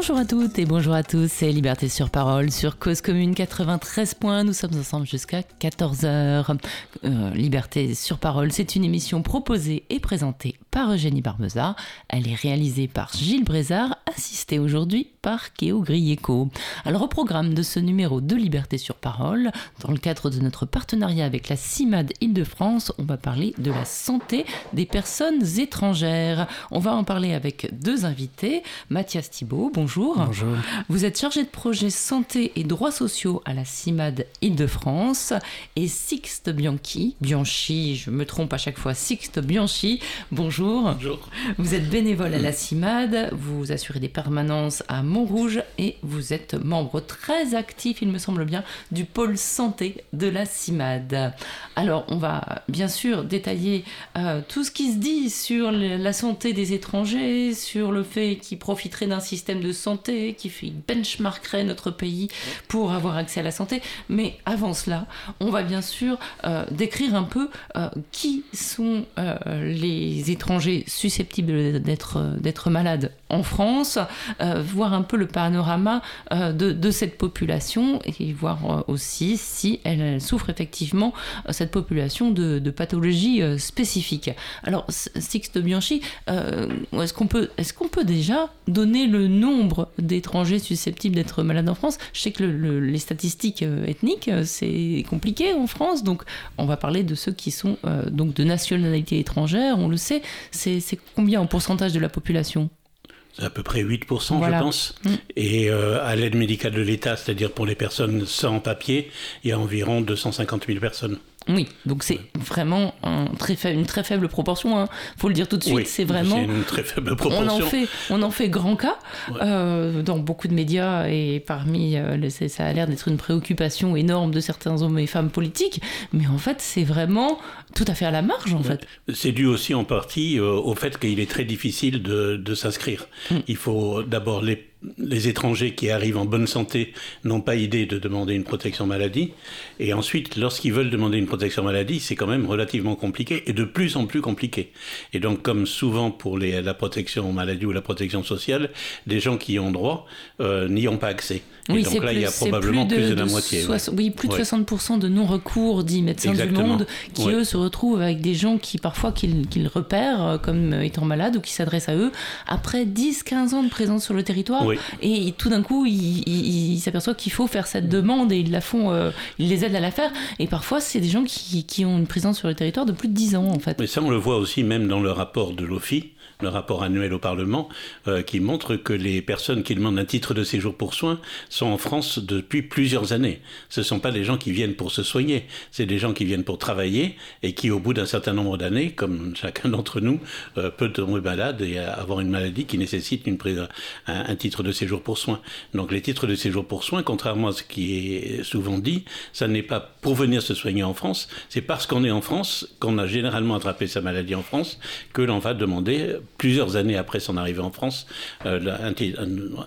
Bonjour à toutes et bonjour à tous, c'est Liberté sur Parole sur Cause Commune 93 points. Nous sommes ensemble jusqu'à 14h. Euh, Liberté sur Parole, c'est une émission proposée et présentée par Eugénie Barbeza. Elle est réalisée par Gilles Brézard, assistée aujourd'hui par Kéo Grieco. Alors au programme de ce numéro de Liberté sur Parole, dans le cadre de notre partenariat avec la CIMAD Île-de-France, on va parler de la santé des personnes étrangères. On va en parler avec deux invités, Mathias Thibault, bonjour. Bonjour. Vous êtes chargé de projet santé et droits sociaux à la CIMAD Île-de-France et Sixte Bianchi, Bianchi, je me trompe à chaque fois, Sixte Bianchi, bonjour. Bonjour. Vous êtes bénévole à la CIMAD, vous assurez des permanences à Montrouge et vous êtes membre très actif, il me semble bien, du pôle santé de la CIMAD. Alors, on va bien sûr détailler euh, tout ce qui se dit sur la santé des étrangers, sur le fait qu'ils profiteraient d'un système de santé qui benchmarkerait notre pays pour avoir accès à la santé. Mais avant cela, on va bien sûr euh, décrire un peu euh, qui sont les étrangers susceptibles d'être d'être malades en France, voir un peu le panorama de, de, cette population et voir aussi si elle, souffre effectivement cette population de, de pathologies spécifiques. Alors Sixte Bianchi, est-ce qu'on peut est-ce qu'on peut déjà donner le nombre d'étrangers susceptibles d'être malades en France? Je sais que les statistiques euh, ethniques, euh, c'est compliqué en France, donc on va parler de ceux qui sont euh, donc de nationalité étrangère, on le sait. C'est combien en pourcentage de la population? À peu près 8%, je pense. Mm. Et à l'aide médicale de l'État, c'est-à-dire pour les personnes sans papier, il y a environ 250 000 personnes. Oui, donc c'est vraiment un très une très faible proportion. Il hein. faut le dire tout de suite. c'est vraiment une très faible proportion. On en fait, on en fait grand cas euh, dans beaucoup de médias et parmi euh, ça a l'air d'être une préoccupation énorme de certains hommes et femmes politiques. Mais en fait, c'est vraiment tout à fait à la marge en fait. C'est dû aussi en partie euh, au fait qu'il est très difficile de, de s'inscrire. Mm. Il faut d'abord les les étrangers qui arrivent en bonne santé n'ont pas idée de demander une protection maladie. Et ensuite, lorsqu'ils veulent demander une protection maladie, c'est quand même relativement compliqué et de plus en plus compliqué. Et donc, comme souvent pour la protection maladie ou la protection sociale, les gens qui y ont droit euh, n'y ont pas accès. Oui, donc là, il y a probablement plus de, la moitié. Oui, plus de 60% de non-recours, dit Médecins du Monde, qui eux se retrouvent avec des gens qui parfois qu'ils repèrent euh, comme étant malades ou qui s'adressent à eux après 10-15 ans de présence sur le territoire. Et tout d'un coup, ils s'aperçoivent qu'il faut faire cette demande et ils la font, euh, ils les aident à la faire. Et parfois, c'est des gens qui, qui, ont une présence sur le territoire de plus de 10 ans, en fait. Mais ça, on le voit aussi même dans le rapport de l'OFI le rapport annuel au Parlement, euh, qui montre que les personnes qui demandent un titre de séjour pour soins sont en France depuis plusieurs années. Ce ne sont pas des gens qui viennent pour se soigner, c'est des gens qui viennent pour travailler et qui, au bout d'un certain nombre d'années, comme chacun d'entre nous, euh, peut tomber malade et avoir une maladie qui nécessite une un, un, titre de séjour pour soins. Donc les titres de séjour pour soins, contrairement à ce qui est souvent dit, ça n'est pas pour venir se soigner en France, c'est parce qu'on est en France, qu'on a généralement attrapé sa maladie en France, que l'on va demander plusieurs années après son arrivée en France, euh,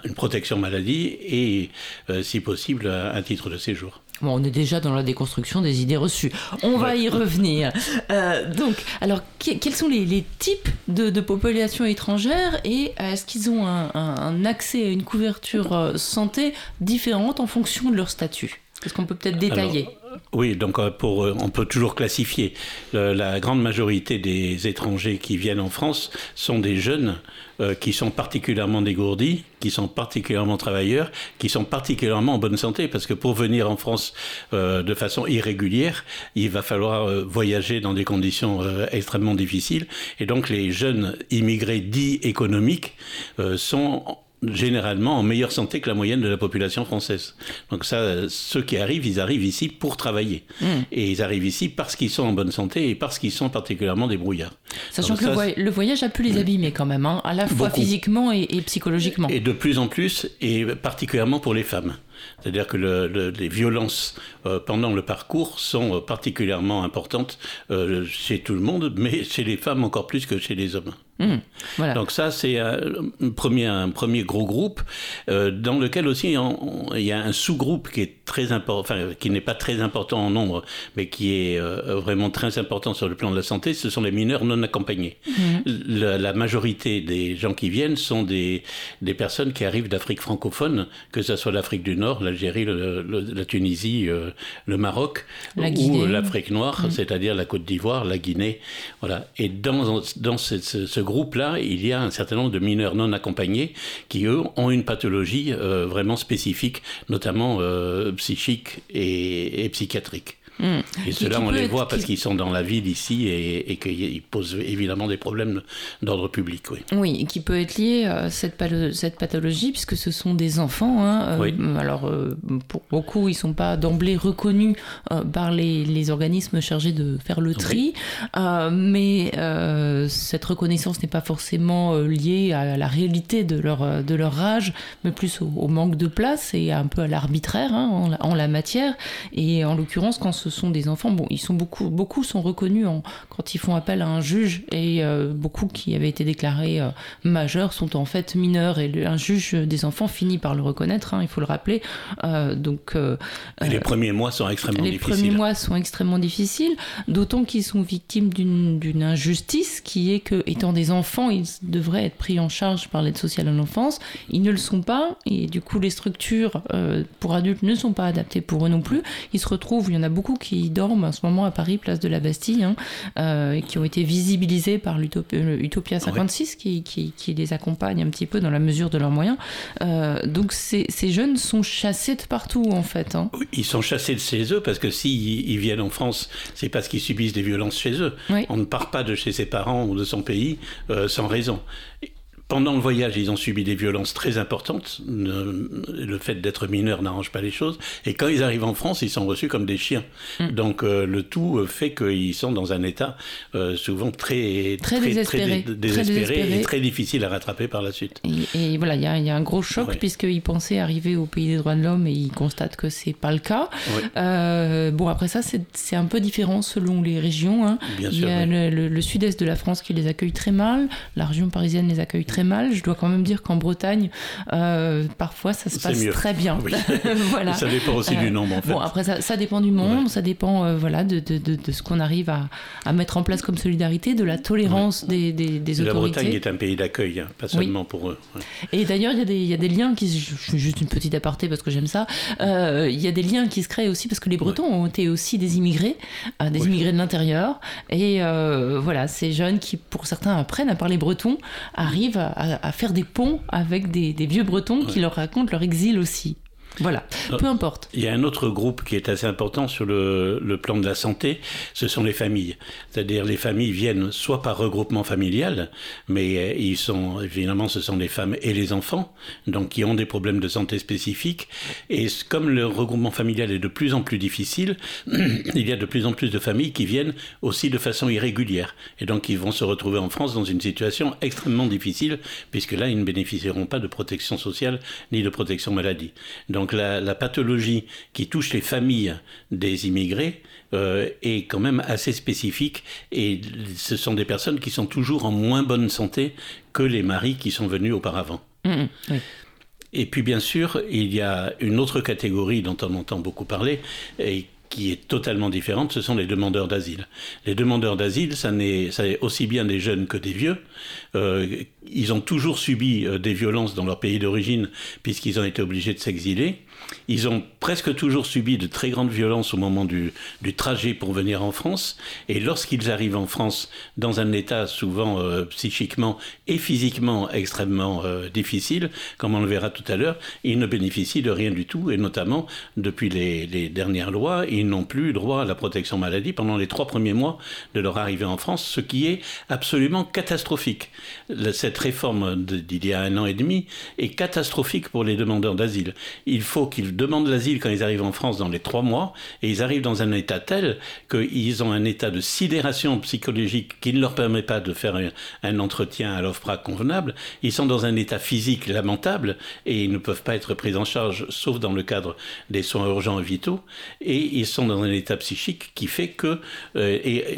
une protection maladie et, euh, si possible, un titre de séjour. Bon, on est déjà dans la déconstruction des idées reçues. On va y revenir. Euh, donc, alors, quels sont les, types de, de, populations étrangères et est-ce qu'ils ont un, accès à une couverture santé différente en fonction de leur statut? Est-ce qu'on peut peut-être détailler oui, donc euh, pour, euh, on peut toujours classifier. La grande majorité des étrangers qui viennent en France sont des jeunes euh, qui sont particulièrement dégourdis, qui sont particulièrement travailleurs, qui sont particulièrement en bonne santé, parce que pour venir en France de façon irrégulière, il va falloir voyager dans des conditions extrêmement difficiles. Et donc les jeunes immigrés dits économiques sont généralement en meilleure santé que la moyenne de la population française. Donc ça, ceux qui arrivent, ils arrivent ici pour travailler. Hmm. Et ils arrivent ici parce qu'ils sont en bonne santé et parce qu'ils sont particulièrement débrouillards. Sachant que le, voyage a pu les abîmer quand même, hein, à la fois physiquement et, psychologiquement. Et de plus en plus, et particulièrement pour les femmes. C'est-à-dire que les violences euh, pendant le parcours sont euh, particulièrement importantes euh, chez tout le monde, mais chez les femmes encore plus que chez les hommes. Mmh. voilà. Donc ça, c'est un premier, un premier gros groupe euh, dans lequel aussi il y a un sous-groupe qui est très important, enfin, qui n'est pas très important en nombre, mais qui est euh, vraiment très important sur le plan de la santé. Ce sont les mineurs non accompagnés. Mmh. La, majorité des gens qui viennent sont des, des personnes qui arrivent d'Afrique francophone, que ce soit l'Afrique du Nord, l'Algérie, la Tunisie, euh, le Maroc, ou l'Afrique noire, mmh. c'est-à-dire la Côte d'Ivoire, la Guinée, voilà. Et dans, dans ce, ce groupe-là, il y a un certain nombre de mineurs non accompagnés qui, eux, ont une pathologie euh, vraiment spécifique, notamment euh, psychique et psychiatrique. Mm. Et ceux-là, on les voit parce qu'ils sont dans la ville ici et, et qu'ils posent évidemment des problèmes d'ordre public. Oui. oui, qui peut être lié à cette, cette pathologie puisque ce sont des enfants. Hein, euh, alors, euh, pour beaucoup, ils ne sont pas d'emblée reconnus euh, par les, les, organismes chargés de faire le tri, mais cette reconnaissance n'est pas forcément liée à la réalité de leur, de leur âge, mais plus au, manque de place et un peu à l'arbitraire hein, en, en, la matière. Et en l'occurrence, quand ce sont des enfants. Bon, ils sont beaucoup, beaucoup sont reconnus en, quand ils font appel à un juge et euh, beaucoup qui avaient été déclarés euh, majeurs sont en fait mineurs et un juge des enfants finit par le reconnaître. Hein, il faut le rappeler. Euh, donc les premiers mois sont extrêmement difficiles. Les premiers mois sont extrêmement difficiles, d'autant qu'ils sont victimes d'une injustice qui est que, étant des enfants, ils devraient être pris en charge par l'aide sociale à l'enfance. Ils ne le sont pas et du coup les structures pour adultes ne sont pas adaptées pour eux non plus. Ils se retrouvent, il y en a beaucoup qui dorment en ce moment à Paris, place de la Bastille, hein, euh, qui ont été visibilisés par l'Utopia 56, qui, qui, les accompagne un petit peu dans la mesure de leurs moyens. Euh, donc ces, ces, jeunes sont chassés de partout, en fait. Hein. ils sont chassés de chez eux parce que s'ils ils viennent en France, c'est parce qu'ils subissent des violences chez eux. On ne part pas de chez ses parents ou de son pays euh, sans raison pendant le voyage, ils ont subi des violences très importantes. Le fait d'être mineur n'arrange pas les choses. Et quand ils arrivent en France, ils sont reçus comme des chiens. Mm. Donc euh, le tout fait qu'ils sont dans un état euh, souvent très, très, désespéré, et très difficile à rattraper par la suite. Et, voilà, il y, a un gros choc puisqu'ils pensaient arriver au pays des droits de l'homme et ils constatent que c'est pas le cas. Euh, bon, après ça, c'est un peu différent selon les régions. Hein. il y a le, le sud-est de la France qui les accueille très mal, la région parisienne les accueille très mal. Je dois quand même dire qu'en Bretagne, euh, parfois, ça se passe très bien. voilà. Ça dépend aussi du nombre, en fait. Bon, après, ça, ça dépend du nombre, ça dépend euh, voilà, de, de, de, ce qu'on arrive à, à, mettre en place comme solidarité, de la tolérance des, des, des, autorités. La Bretagne est un pays d'accueil, hein, pas seulement pour eux. Et d'ailleurs, il y, y, a des liens qui... Je fais juste une petite aparté parce que j'aime ça. Euh, il y a des liens qui se créent aussi parce que les Bretons ont été aussi des immigrés, des immigrés de l'intérieur. Et voilà, ces jeunes qui, pour certains, apprennent à parler breton, arrivent à, faire des ponts avec des, vieux bretons qui leur racontent leur exil aussi. Voilà, euh, peu importe. Il y a un autre groupe qui est assez important sur le, le plan de la santé, ce sont les familles. C'est-à-dire les familles viennent soit par regroupement familial, mais euh, ils sont évidemment ce sont les femmes et les enfants, donc qui ont des problèmes de santé spécifiques. Et comme le regroupement familial est de plus en plus difficile, il y a de plus en plus de familles qui viennent aussi de façon irrégulière, et donc ils vont se retrouver en France dans une situation extrêmement difficile, puisque là ils ne bénéficieront pas de protection sociale ni de protection maladie. Donc donc la, pathologie qui touche les familles des immigrés euh, est quand même assez spécifique et ce sont des personnes qui sont toujours en moins bonne santé que les maris qui sont venus auparavant. Mmh, mmh, et puis bien sûr, il y a une autre catégorie dont on entend beaucoup parler et qui est totalement différente, ce sont les demandeurs d'asile. Les demandeurs d'asile, ça n'est aussi bien des jeunes que des vieux. Euh, ils ont toujours subi euh, des violences dans leur pays d'origine puisqu'ils ont été obligés de s'exiler. Ils ont presque toujours subi de très grandes violences au moment du, trajet pour venir en France. Et lorsqu'ils arrivent en France dans un état souvent euh, psychiquement et physiquement extrêmement difficile, comme on le verra tout à l'heure, ils ne bénéficient de rien du tout. Et notamment, depuis les, les dernières lois, ils n'ont plus droit à la protection maladie pendant les trois premiers mois de leur arrivée en France, ce qui est absolument catastrophique. Cette réforme d'il y a un an et demi est catastrophique pour les demandeurs d'asile. Il faut qu'ils demandent l'asile quand ils arrivent en France dans les trois mois, et ils arrivent dans un état tel qu'ils ont un état de sidération psychologique qui ne leur permet pas de faire un, entretien à l'OFPRA convenable. Ils sont dans un état physique lamentable et ils ne peuvent pas être pris en charge, sauf dans le cadre des soins urgents et vitaux. Et ils sont dans un état psychique qui fait que euh,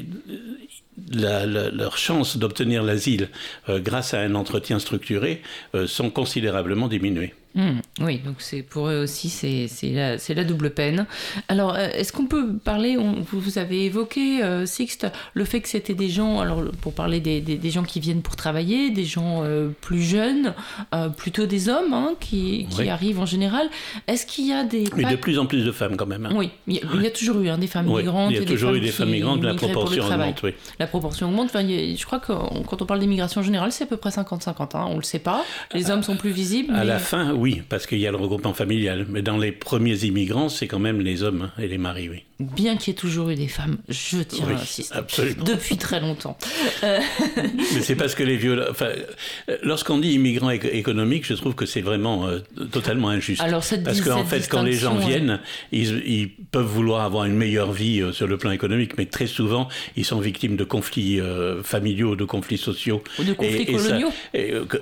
leurs chances d'obtenir l'asile grâce à un entretien structuré sont considérablement diminuées. Hmm, oui, donc c'est pour eux aussi, c'est la, la, double peine. Alors, euh, est-ce qu'on peut parler, on, vous, avez évoqué, euh, Sixte, le fait que c'était des gens, alors pour parler des, des, gens qui viennent pour travailler, des gens euh, plus jeunes, plutôt des hommes hein, qui, qui arrivent en général. Est-ce qu'il y a des... Mais de plus en plus de femmes quand même. Hein. Oui, il y, a, toujours eu hein, des femmes migrantes. Il y a toujours eu des femmes migrantes, la proportion augmente. Oui. La proportion augmente. Enfin, je crois que quand on parle d'immigration générale, c'est à peu près 50-50. on ne le sait pas. Les hommes sont plus visibles. À la fin, oui oui, parce qu'il y a le regroupement familial. Mais dans les premiers immigrants, c'est quand même les hommes et les maris, oui bien qu'il y ait toujours eu des femmes, je tiens à insister. Absolument. Depuis très longtemps. Euh, Mais c'est parce que les violences. Enfin, lorsqu'on dit immigrants économiques, je trouve que c'est vraiment euh, totalement injuste. Alors, cette parce qu'en fait, quand les gens viennent, ils, peuvent vouloir avoir une meilleure vie euh, sur le plan économique, mais très souvent, ils sont victimes de conflits familiaux, de conflits sociaux. Ou de conflits coloniaux.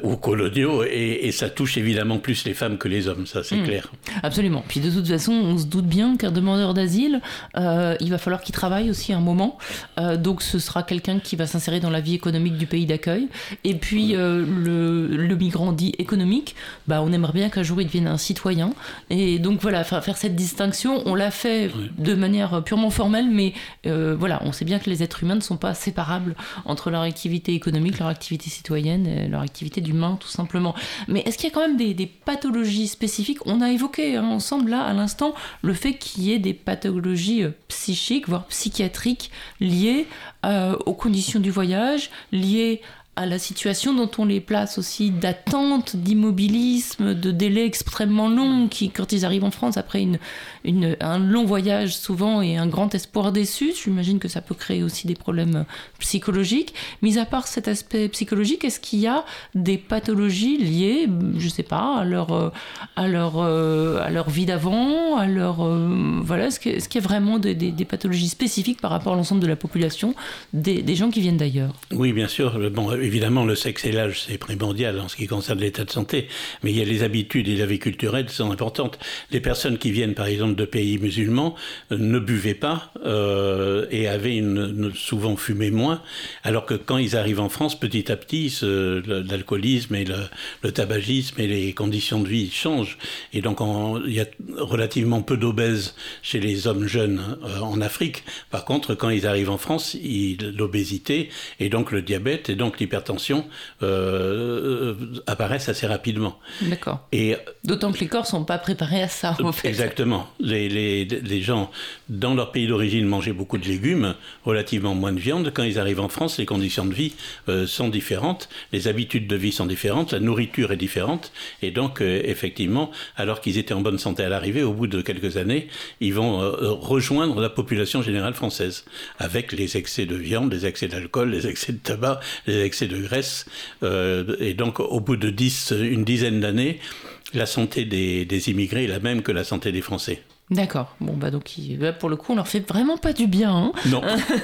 ou coloniaux, et, ça touche évidemment plus les femmes que les hommes, ça c'est hmm. clair. Absolument. Puis de toute façon, on se doute bien qu'un demandeur d'asile, euh, il va falloir qu'il travaille aussi un moment. Euh, donc ce sera quelqu'un qui va s'insérer dans la vie économique du pays d'accueil. Et puis euh, le, migrant dit économique, bah, on aimerait bien qu'un jour il devienne un citoyen. Et donc voilà, faire cette distinction, on l'a fait de manière purement formelle, mais voilà, on sait bien que les êtres humains ne sont pas séparables entre leur activité économique, leur activité citoyenne, et leur activité d'humain tout simplement. Mais est-ce qu'il y a quand même des, pathologies spécifiques? On a évoqué hein, ensemble là à l'instant le fait qu'il y ait des pathologies euh, psychiques, voire psychiatriques, liées euh, aux conditions du voyage, liées à la situation dont on les place aussi d'attente, d'immobilisme, de délais extrêmement longs qui, quand ils arrivent en France après une, un long voyage souvent et un grand espoir déçu, j'imagine que ça peut créer aussi des problèmes psychologiques. Mis à part cet aspect psychologique, est-ce qu'il y a des pathologies liées, je sais pas, à leur, à leur, à leur vie d'avant, à leur, voilà, est-ce qu'il y a vraiment des, des, pathologies spécifiques par rapport à l'ensemble de la population, des, des gens qui viennent d'ailleurs? Oui, bien sûr. Évidemment, le sexe et l'âge, c'est primordial en ce qui concerne l'état de santé, mais il y a les habitudes et la vie culturelle qui sont importantes. Les personnes qui viennent, par exemple, de pays musulmans euh, ne buvaient pas euh, et avaient souvent fumé moins, alors que quand ils arrivent en France, petit à petit, l'alcoolisme et le, tabagisme et les conditions de vie changent. Et donc, il y a relativement peu d'obèses chez les hommes jeunes euh, en Afrique. Par contre, quand ils arrivent en France, l'obésité et donc le diabète et donc l'hypertension euh, apparaissent assez rapidement. D'accord. Et d'autant que les corps sont pas préparés à ça. En fait. Exactement. Les, les, les, gens dans leur pays d'origine mangeaient beaucoup de légumes, relativement moins de viande. Quand ils arrivent en France, les conditions de vie euh, sont différentes, les habitudes de vie sont différentes, la nourriture est différente, et donc euh, effectivement, alors qu'ils étaient en bonne santé à l'arrivée, au bout de quelques années, ils vont rejoindre la population générale française avec les excès de viande, les excès d'alcool, les excès de tabac, les excès de graisse. Euh, et donc, au bout de dix, une dizaine d'années, la santé des immigrés est la même que la santé des Français. D'accord. Bon, bah donc, pour le coup, on leur fait vraiment pas du bien. Hein. non.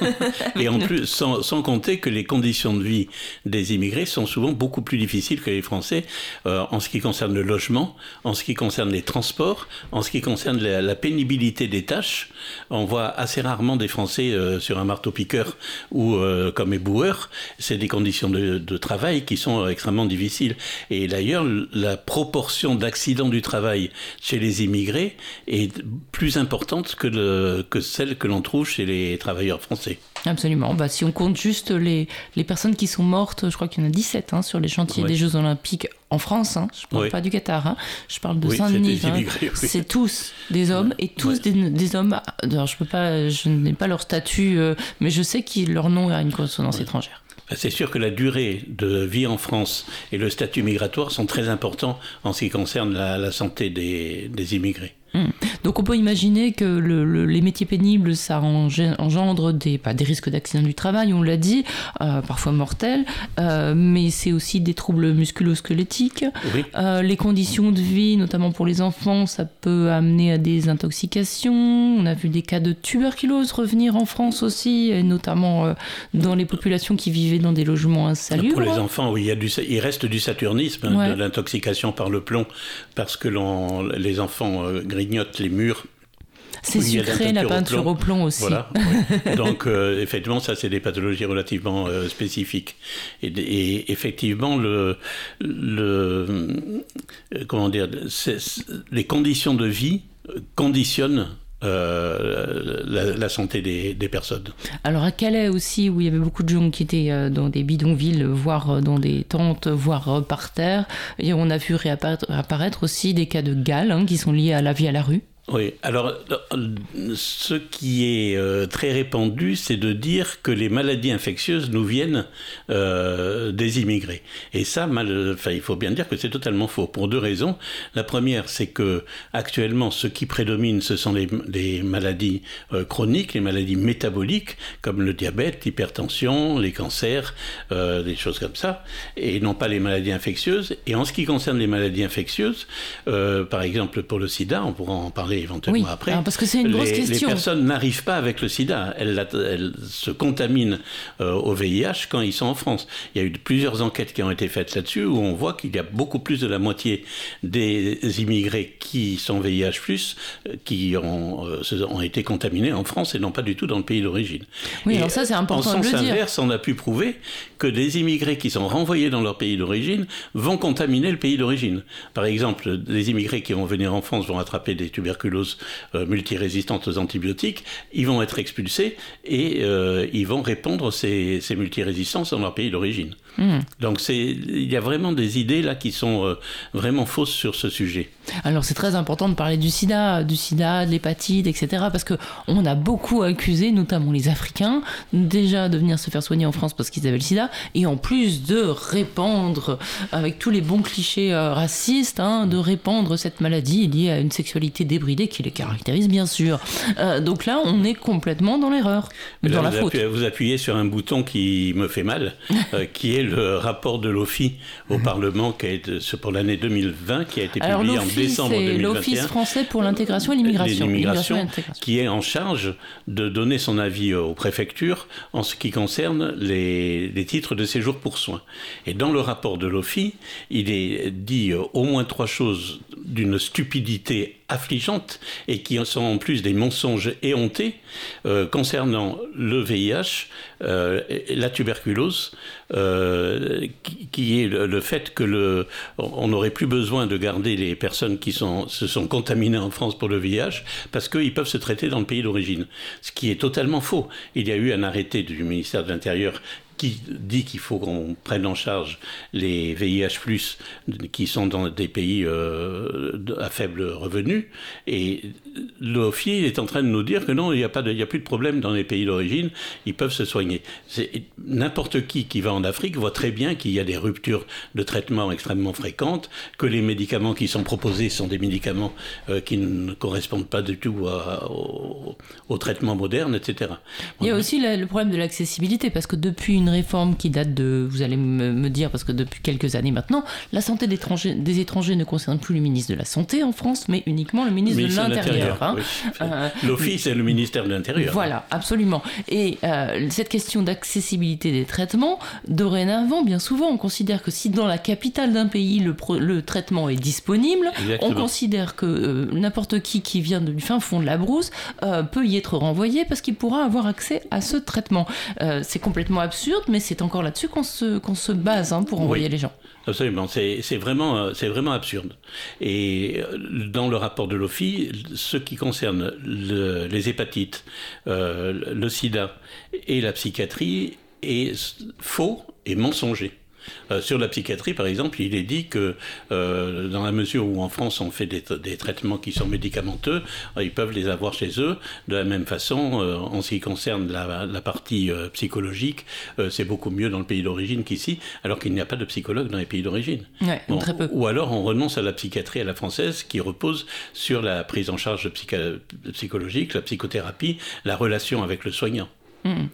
Et en plus, sans, sans, compter que les conditions de vie des immigrés sont souvent beaucoup plus difficiles que les Français euh, en ce qui concerne le logement, en ce qui concerne les transports, en ce qui concerne la, pénibilité des tâches. On voit assez rarement des Français euh, sur un marteau-piqueur ou euh, comme éboueur. C'est des conditions de, de, travail qui sont extrêmement difficiles. Et d'ailleurs, la proportion d'accidents du travail chez les immigrés est plus importante que, le, que celle que l'on trouve chez les travailleurs français. Absolument. Bah, si on compte juste les, les personnes qui sont mortes, je crois qu'il y en a 17 hein, sur les chantiers des Jeux Olympiques en France. Hein. Je ne parle pas du Qatar, hein. je parle de Saint-Denis. Hein. C'est tous des hommes et tous des, des, hommes. Alors, je peux pas, je n'ai pas leur statut, euh, mais je sais que leur nom a une consonance étrangère. Bah, c'est sûr que la durée de vie en France et le statut migratoire sont très importants en ce qui concerne la, la santé des, des immigrés. Hmm. Donc on peut imaginer que les métiers pénibles, ça engendre des, des risques d'accident du travail, on l'a dit, euh, parfois mortels, euh, mais c'est aussi des troubles musculo-squelettiques. Euh, les conditions de vie, notamment pour les enfants, ça peut amener à des intoxications. On a vu des cas de tuberculose revenir en France aussi, et notamment dans les populations qui vivaient dans des logements insalubres. Pour les enfants, oui, il, y a du, il reste du saturnisme, hein, de l'intoxication par le plomb, parce que les enfants grignotent les murs C'est sucré la peinture au plomb aussi. Voilà. Donc effectivement, ça c'est des pathologies relativement spécifiques. Et, effectivement, le, le comment dire, les conditions de vie conditionnent euh, la, santé des, personnes. Alors à Calais aussi, où il y avait beaucoup de gens qui étaient euh, dans des bidonvilles, voire euh, dans des tentes, voire par terre, et on a vu réapparaître aussi des cas de gale hein, qui sont liés à la vie à la rue. Oui, alors ce qui est euh, très répandu, c'est de dire que les maladies infectieuses nous viennent euh, des immigrés. Et ça, mal, il faut bien dire que c'est totalement faux, pour deux raisons. La première, c'est que actuellement, ce qui prédomine, ce sont les, maladies euh, chroniques, les maladies métaboliques, comme le diabète, l'hypertension, les cancers, des choses comme ça, et non pas les maladies infectieuses. Et en ce qui concerne les maladies infectieuses, par exemple pour le sida, on pourra en parler éventuellement après. parce que c'est une grosse les, question. Les personnes n'arrivent pas avec le sida. Elles, elles se contaminent euh, au VIH quand ils sont en France. Il y a eu plusieurs enquêtes qui ont été faites là-dessus où on voit qu'il y a beaucoup plus de la moitié des immigrés qui sont VIH, euh, qui ont, euh, ont été contaminés en France et non pas du tout dans le pays d'origine. Oui, alors ça c'est important en de le dire. inverse, on a pu prouver que des immigrés qui sont renvoyés dans leur pays d'origine vont contaminer le pays d'origine. Par exemple, des immigrés qui vont venir en France vont attraper des tuberculoses euh, multirésistante aux antibiotiques, ils vont être expulsés et euh, ils vont répondre ces, ces multirésistances dans leur pays d'origine. Hmm. Donc il y a vraiment des idées là qui sont euh, vraiment fausses sur ce sujet. Alors c'est très important de parler du sida, du sida, de l'hépatite, etc. Parce qu'on a beaucoup accusé, notamment les Africains, déjà de venir se faire soigner en France parce qu'ils avaient le sida, et en plus de répandre, avec tous les bons clichés racistes, hein, de répandre cette maladie liée à une sexualité débridée qui les caractérise bien sûr. Euh, donc là, on est complètement dans l'erreur, dans la vous faute. vous appuyez sur un bouton qui me fait mal, euh, qui est le rapport de l'OFI au mhm. Parlement qui est pour l'année 2020, qui a été publié en décembre 2021. l'Office français pour l'intégration et l'immigration. qui est en charge de donner son avis aux préfectures en ce qui concerne les, les titres de séjour pour soins. Et dans le rapport de l'OFI, il est dit au moins trois choses d'une stupidité affligeante et qui sont en plus des mensonges éhontés euh, concernant le VIH, euh, la tuberculose, euh, qui, est le, fait que le, on n'aurait plus besoin de garder les personnes qui se sont contaminées en France pour le VIH parce qu'ils peuvent se traiter dans le pays d'origine. Ce qui est totalement faux. Il y a eu un arrêté du ministère de l'Intérieur qui dit qu'il faut qu'on prenne en charge les VIH+, qui sont dans des pays euh, à faible revenu. Et l'OFI est en train de nous dire que non, il n'y a, pas a plus de problème dans les pays d'origine, ils peuvent se soigner. N'importe qui qui va en Afrique voit très bien qu'il y a des ruptures de traitement extrêmement fréquentes, que les médicaments qui sont proposés sont des médicaments euh, qui ne correspondent pas du tout au, traitement moderne, etc. Il y a aussi le problème de l'accessibilité, parce que depuis une réforme qui date de, vous allez me, dire, parce que depuis quelques années maintenant, la santé des étrangers, des étrangers ne concerne plus le ministre de la Santé en France, mais uniquement le ministre, de l'Intérieur. Hein. Euh, L'Office est le ministère de l'Intérieur. Voilà, absolument. Et euh, cette question d'accessibilité des traitements, dorénavant, bien souvent, on considère que si dans la capitale d'un pays, le, le, traitement est disponible, on considère que euh, n'importe qui qui vient du fin fond de la brousse peut y être renvoyé parce qu'il pourra avoir accès à ce traitement. C'est complètement absurde mais c'est encore là-dessus qu'on se, qu'on se base hein, pour envoyer les gens. Absolument, c'est vraiment, euh, vraiment absurde. Et euh, dans le rapport de l'OFI, ce qui concerne les hépatites, euh, le sida et la psychiatrie est faux et mensonger. Euh, sur la psychiatrie, par exemple, il est dit que euh, dans la mesure où en France on fait des, traitements qui sont médicamenteux, euh, ils peuvent les avoir chez eux. De la même façon, en ce qui concerne la, partie psychologique, c'est beaucoup mieux dans le pays d'origine qu'ici, alors qu'il n'y a pas de psychologue dans les pays d'origine. très peu. Ou alors on renonce à la psychiatrie à la française qui repose sur la prise en charge psychologique, la psychothérapie, la relation avec le soignant. Mmh.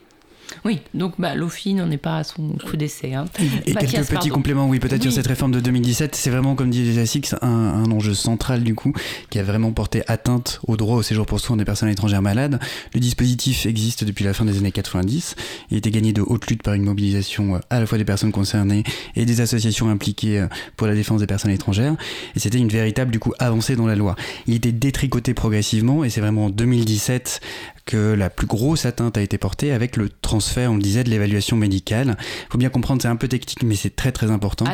Oui, donc bah, l'OFI n'en est pas à son coup d'essai. Hein. Et quelques petits compléments, oui, peut-être sur cette réforme de 2017. C'est vraiment, comme dit Jacix, un, un enjeu central du coup, qui a vraiment porté atteinte au droit au séjour pour soins des personnes étrangères malades. Le dispositif existe depuis la fin des années 90. Il a été gagné de haute lutte par une mobilisation euh, à la fois des personnes concernées et des associations impliquées euh, pour la défense des personnes étrangères. Et c'était une véritable du coup avancée dans la loi. Il était détricoté progressivement et c'est vraiment en 2017 que la plus grosse atteinte a été portée avec le transfert, on le disait, de l'évaluation médicale. Il faut bien comprendre, c'est un peu technique, mais c'est très très important.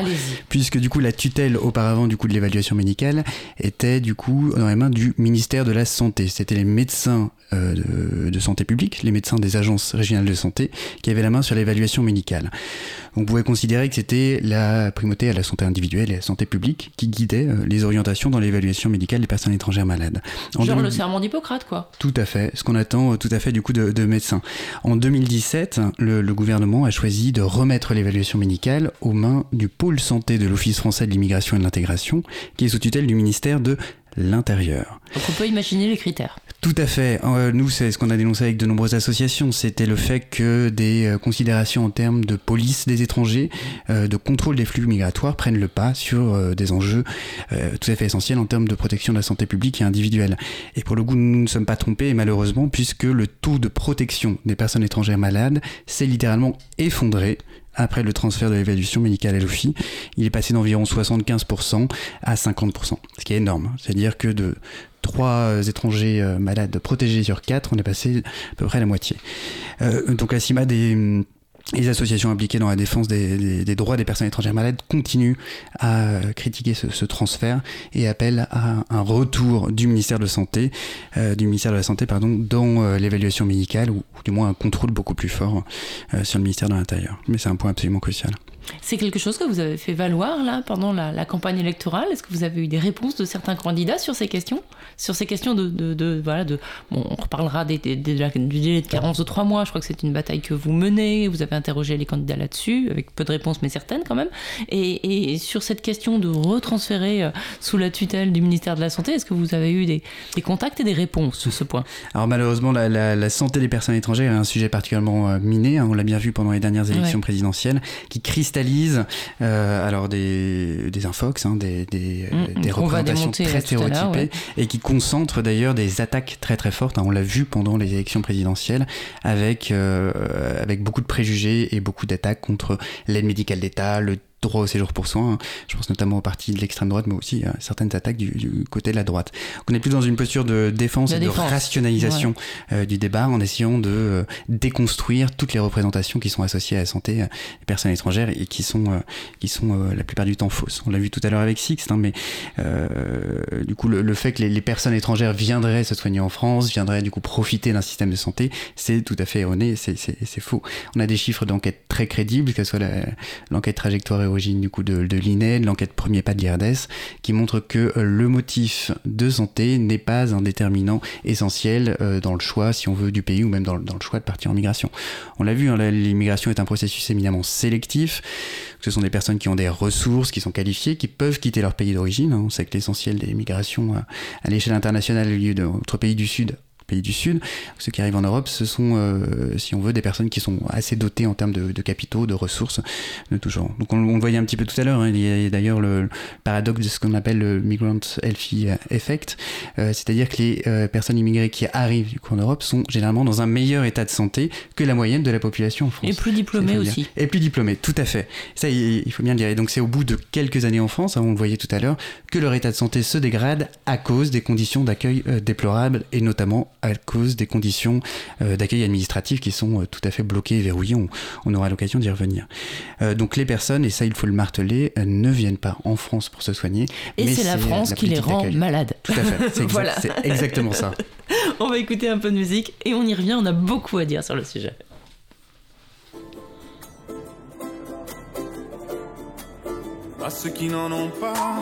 Puisque du coup, la tutelle auparavant du coup de l'évaluation médicale était du coup dans les mains du ministère de la Santé. C'était les médecins euh, de, de, santé publique, les médecins des agences régionales de santé, qui avaient la main sur l'évaluation médicale. On pouvait considérer que c'était la primauté à la santé individuelle et à la santé publique qui guidait euh, les orientations dans l'évaluation médicale des personnes étrangères malades. En Genre le serment d'Hippocrate, quoi. Tout à fait, ce qu'on attend euh, tout à fait du coup de, de médecins. En 2017, le, le gouvernement a choisi de remettre l'évaluation médicale aux mains du pôle santé de l'Office français de l'immigration et de l'intégration, qui est sous tutelle du ministère de l'intérieur. Donc on peut imaginer les critères. Tout à fait. Euh, nous, c'est ce qu'on a dénoncé avec de nombreuses associations. C'était le fait que des euh, considérations en termes de police des étrangers, euh, de contrôle des flux migratoires prennent le pas sur des enjeux tout à fait essentiels en termes de protection de la santé publique et individuelle. Et pour le coup, nous ne sommes pas trompés, malheureusement, puisque le taux de protection des personnes étrangères malades s'est littéralement effondré après le transfert de l'évaluation médicale à l'OFI, il est passé d'environ 75% à 50%, ce qui est énorme. C'est-à-dire que de 3 étrangers euh, malades protégés sur 4, on est passé à peu près à la moitié. Euh, donc la CIMAD est les associations impliquées dans la défense des, droits des personnes étrangères malades continuent à critiquer ce, transfert et appellent à un retour du ministère de santé, euh, du ministère de la santé pardon, dans euh, l'évaluation médicale ou, du moins un contrôle beaucoup plus fort euh, sur le ministère de l'Intérieur. Mais c'est un point absolument crucial. C'est quelque chose que vous avez fait valoir là pendant la, campagne électorale? Est-ce que vous avez eu des réponses de certains candidats sur ces questions? Sur ces questions de, de, voilà de bon, on reparlera des, des, du délai de carence de trois mois. Je crois que c'est une bataille que vous menez. Vous avez interrogé les candidats là-dessus avec peu de réponses mais certaines quand même. Et, et sur cette question de retransférer euh, sous la tutelle du ministère de la santé, est-ce que vous avez eu des, des, contacts et des réponses sur ce point? Alors malheureusement, la, la, santé des personnes étrangères est un sujet particulièrement euh, miné. Hein. on l'a bien vu pendant les dernières élections présidentielles, qui cristallise euh, alors des, des infox, hein, des, des, mm, des représentations très stéréotypées et qui concentrent d'ailleurs des attaques très très fortes. Hein. on l'a vu pendant les élections présidentielles avec, euh, avec beaucoup de préjugés et beaucoup d'attaques contre l'aide médicale d'État, le droit au séjour pour soins. Hein. Je pense notamment aux partis de l'extrême droite, mais aussi à certaines attaques du, côté de la droite. on est plus dans une posture de défense et de rationalisation euh, du débat en essayant de euh, déconstruire toutes les représentations qui sont associées à la santé euh, des personnes étrangères et qui sont, qui sont la plupart du temps fausses. On l'a vu tout à l'heure avec Six, hein, mais du coup, le, fait que les, les, personnes étrangères viendraient se soigner en France, viendraient du coup profiter d'un système de santé, c'est tout à fait erroné, c'est faux. On a des chiffres d'enquête très crédibles, que ce soit l'enquête trajectoire et origine du coup de, de l'INED, l'enquête premier pas de l'IRDES, qui montre que euh, le motif de santé n'est pas un déterminant essentiel euh, dans le choix, si on veut, du pays ou même dans, le choix de partir en migration. On l'a vu, hein, l'immigration est un processus éminemment sélectif. Ce sont des personnes qui ont des ressources, qui sont qualifiées, qui peuvent quitter leur pays d'origine. Hein. On sait que l'essentiel des migrations à l'échelle internationale a lieu d'autres pays du Sud pays du Sud. Ceux qui arrivent en Europe, ce sont, euh, si on veut, des personnes qui sont assez dotées en termes de, capitaux, de ressources, de tout genre. Donc on, le voyait un petit peu tout à l'heure, hein. il y a, d'ailleurs le, paradoxe de ce qu'on appelle le Migrant Healthy Effect, euh, c'est-à-dire que les euh, personnes immigrées qui arrivent du coup en Europe sont généralement dans un meilleur état de santé que la moyenne de la population en France. Et plus diplômées aussi. Et plus diplômées, tout à fait. Ça, il, faut bien le dire. Et donc c'est au bout de quelques années en France, hein, on le voyait tout à l'heure, que leur état de santé se dégrade à cause des conditions d'accueil déplorables et notamment à cause des conditions euh, d'accueil administratif qui sont euh, tout à fait bloquées et verrouillées. On, aura l'occasion d'y revenir. Euh, donc les personnes, et ça il faut le marteler, ne viennent pas en France pour se soigner. Et c'est la France qui les rend malades. Tout à fait, c'est voilà. exactement ça. on va écouter un peu de musique et on y revient, on a beaucoup à dire sur le sujet. À ceux qui n'en ont pas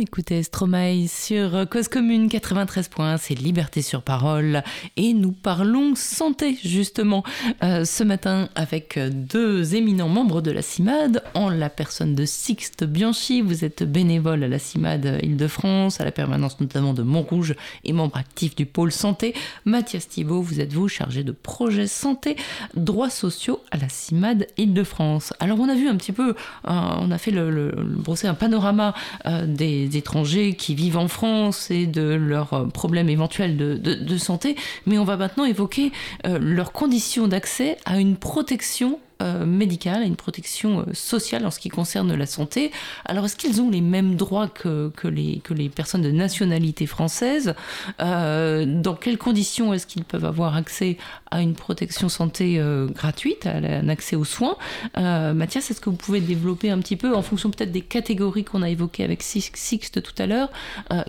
Écoutez Stromae sur Cause Commune 93 points, c'est Liberté sur parole et nous parlons santé justement euh, ce matin avec deux éminents membres de la CIMAD en la personne de Sixte Bianchi, vous êtes bénévole à la CIMAD Île-de-France, à la permanence notamment de Montrouge et membre actif du pôle santé. Mathias Thibault, vous êtes vous chargé de projet santé, droits sociaux à la CIMAD Île-de-France. Alors on a vu un petit peu, euh, on a fait le, brosser un panorama euh, des étrangers qui vivent en France et de leurs problèmes éventuels de, santé, mais on va maintenant évoquer euh, leurs conditions d'accès à une protection euh, médicale, à une protection euh, sociale en ce qui concerne la santé. Alors, est-ce qu'ils ont les mêmes droits que, les, que les personnes de nationalité française euh, Dans quelles conditions est-ce qu'ils peuvent avoir accès à une protection santé gratuite, à un accès aux soins? Mathias, est-ce que vous pouvez développer un petit peu, en fonction peut-être des catégories qu'on a évoquées avec Sixte tout à l'heure,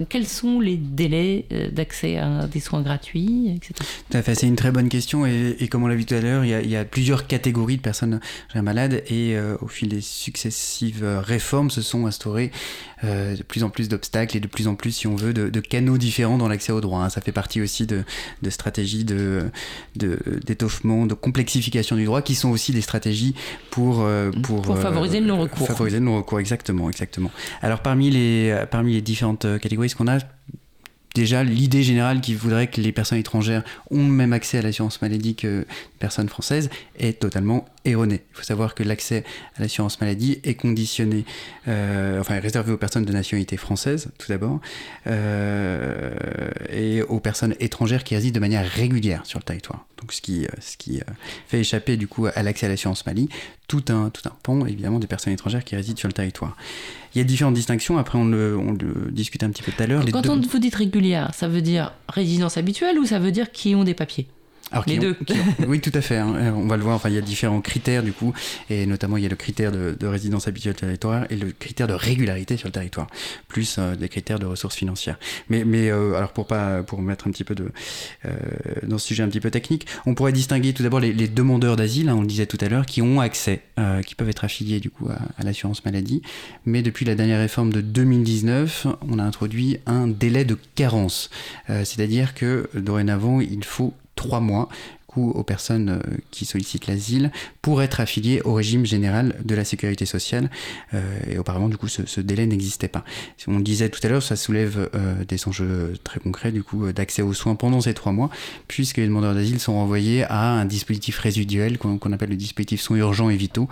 quels sont les délais d'accès à des soins gratuits, etc. Tout c'est une très bonne question et, comme on l'a vu tout à l'heure, il y a plusieurs catégories de personnes personnes malades et euh, au fil des successives réformes se sont instaurées euh, de plus en plus d'obstacles et de plus en plus, si on veut, de, canaux différents dans l'accès au droit. Hein. Ça fait partie aussi de, stratégies de, d'étoffement, de, complexification du droit qui sont aussi des stratégies pour, euh, pour, pour favoriser le non-recours. Favoriser le non-recours, exactement, exactement. Alors parmi les, parmi les différentes catégories, ce qu'on a déjà l'idée générale qui voudrait que les personnes étrangères ont le même accès à l'assurance maladie que les personnes françaises est totalement erronée. Il faut savoir que l'accès à l'assurance maladie est conditionné, euh, enfin réservé aux personnes de nationalité française tout d'abord, euh, et aux personnes étrangères qui résident de manière régulière sur le territoire. Donc ce qui, euh, fait échapper du coup à l'accès à l'assurance maladie tout un, tout un évidemment des personnes étrangères qui résident sur le territoire. Il y a différentes distinctions, après on le, on le discute un petit peu tout à l'heure. Quand on vous dites régulière, ça veut dire résidence habituelle ou ça veut dire qui ont des papiers? Les deux. oui, tout à fait. Hein. On va le voir. Enfin, il y a différents critères du coup, et notamment il y a le critère de, résidence habituelle sur le territoire et le critère de régularité sur le territoire, plus euh, des critères de ressources financières. Mais, mais euh, alors pour pas pour mettre un petit peu de euh, dans ce sujet un petit peu technique, on pourrait distinguer tout d'abord les, demandeurs d'asile, hein, on le disait tout à l'heure, qui ont accès, qui peuvent être affiliés du coup à, l'assurance maladie. Mais depuis la dernière réforme de 2019, on a introduit un délai de carence, c'est-à-dire que dorénavant il faut trois mois aux personnes euh, qui sollicitent l'asile pour être affiliées au régime général de la sécurité sociale. Euh, et auparavant, du coup, ce, délai n'existait pas. On disait tout à l'heure, ça soulève euh, des enjeux très concrets, du coup, d'accès aux soins pendant ces trois mois, puisque les demandeurs d'asile sont renvoyés à un dispositif résiduel qu'on appelle le dispositif soins urgents et vitaux.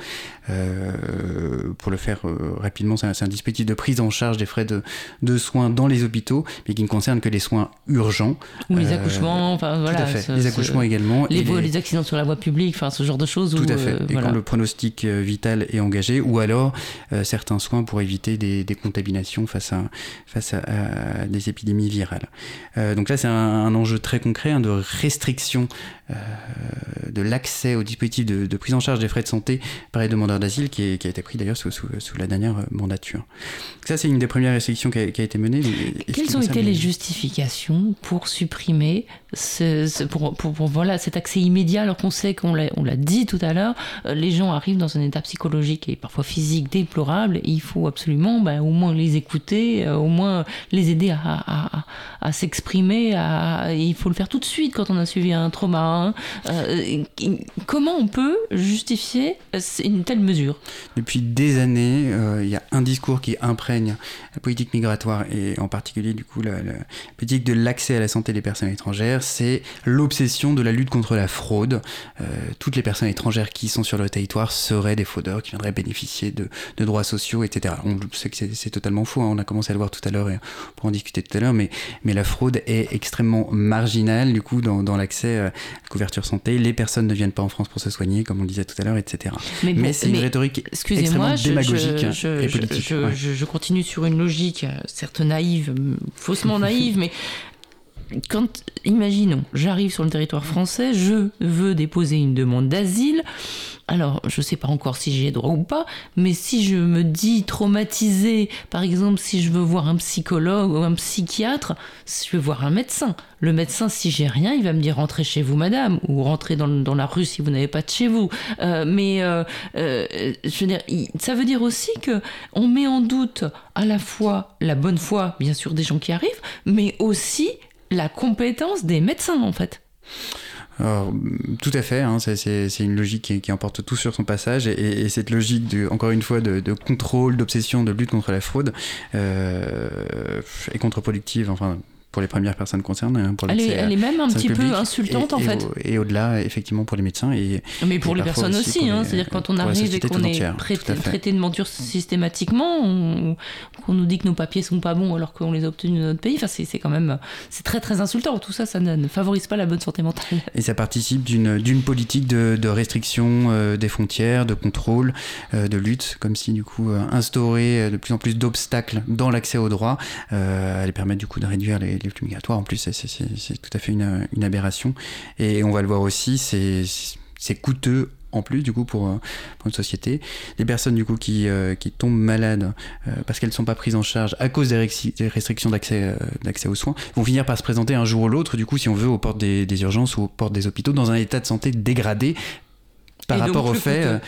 pour le faire rapidement, c'est un, dispositif de prise en charge des frais de, de, soins dans les hôpitaux, mais qui ne concerne que les soins urgents. Ou les accouchements, enfin voilà. Tout à fait. les accouchements également les, accidents sur la voie publique, enfin ce genre de choses. Tout à fait. Euh, et quand le pronostic euh, vital est engagé, ou alors euh, certains soins pour éviter des, contaminations face à, face à, des épidémies virales. donc là, c'est un, enjeu très concret hein, de restriction de l'accès au dispositif de, prise en charge des frais de santé par les demandeurs d'asile qui, a été pris d'ailleurs sous, sous, la dernière mandature. ça, c'est une des premières restrictions qui a, été menée. Quelles ont été les justifications pour supprimer ce, pour, pour, pour, voilà, cet accès immédiat, alors qu'on sait qu'on l'a, on l'a dit tout à l'heure, euh, les gens arrivent dans un état psychologique et parfois physique déplorable, et il faut absolument bah, au moins les écouter, euh, au moins les aider à, à, à, s'exprimer, il faut le faire tout de suite quand on a suivi un trauma. Hein. Euh, comment on peut justifier une telle mesure? Depuis des années, il y a un discours qui imprègne la politique migratoire et en particulier du coup la, politique de l'accès à la santé des personnes étrangères, c'est l'obsession de la lutte contre la fraude. Euh, toutes les personnes étrangères qui sont sur le territoire seraient des fraudeurs qui viendraient bénéficier de, droits sociaux, etc. On sait que c'est totalement faux, hein. on a commencé à le voir tout à l'heure et on en discuter tout à l'heure, mais, la fraude est extrêmement marginale du coup dans, l'accès à la couverture santé. Les personnes ne viennent pas en France pour se soigner, comme on le disait tout à l'heure, etc. Mais, c'est une rhétorique extrêmement démagogique et politique. je continue sur une logique, certes naïve, faussement naïve, mais quand, imaginons, j'arrive sur le territoire français, je veux déposer une demande d'asile. Alors, je ne sais pas encore si j'ai droit ou pas, mais si je me dis traumatisé, par exemple, si je veux voir un psychologue ou un psychiatre, je veux voir un médecin. Le médecin, si j'ai rien, il va me dire rentrez chez vous, madame, ou rentrez dans, la rue si vous n'avez pas de chez vous. Euh, mais euh, euh, ça veut dire aussi que on met en doute à la fois la bonne foi, bien sûr, des gens qui arrivent, mais aussi la compétence des médecins en fait. tout à fait, hein, c'est une logique qui, emporte tout sur son passage et, cette logique, encore une fois, de, contrôle, d'obsession, de lutte contre la fraude euh, est contre-productive. Enfin, pour les premières personnes concernées. Hein, elle, est, même un petit peu insultante en fait. et au-delà, effectivement, pour les médecins. Et, Mais pour les personnes aussi, hein, c'est-à-dire quand on arrive et qu'on est traité, de menture systématiquement, on, qu'on nous dit que nos papiers sont pas bons alors qu'on les a obtenus dans notre pays, enfin, c'est, quand même c'est très très insultant. Tout ça, ça ne, favorise pas la bonne santé mentale. Et ça participe d'une, politique de, de restriction euh, des frontières, de contrôle, euh, de lutte, comme si du coup euh, instaurer de plus en plus d'obstacles dans l'accès aux droits allait permettre du coup de réduire les migratoires. En plus, c'est tout à fait une, aberration. Et on va le voir aussi, c'est coûteux en plus du coup pour, pour, une société. Les personnes du coup qui, euh, tombent malades euh, parce qu'elles ne sont pas prises en charge à cause des, restrictions d'accès euh, d'accès aux soins vont finir par se présenter un jour ou l'autre du coup si on veut aux portes des, des, urgences ou aux portes des hôpitaux dans un état de santé dégradé par rapport au fait, euh,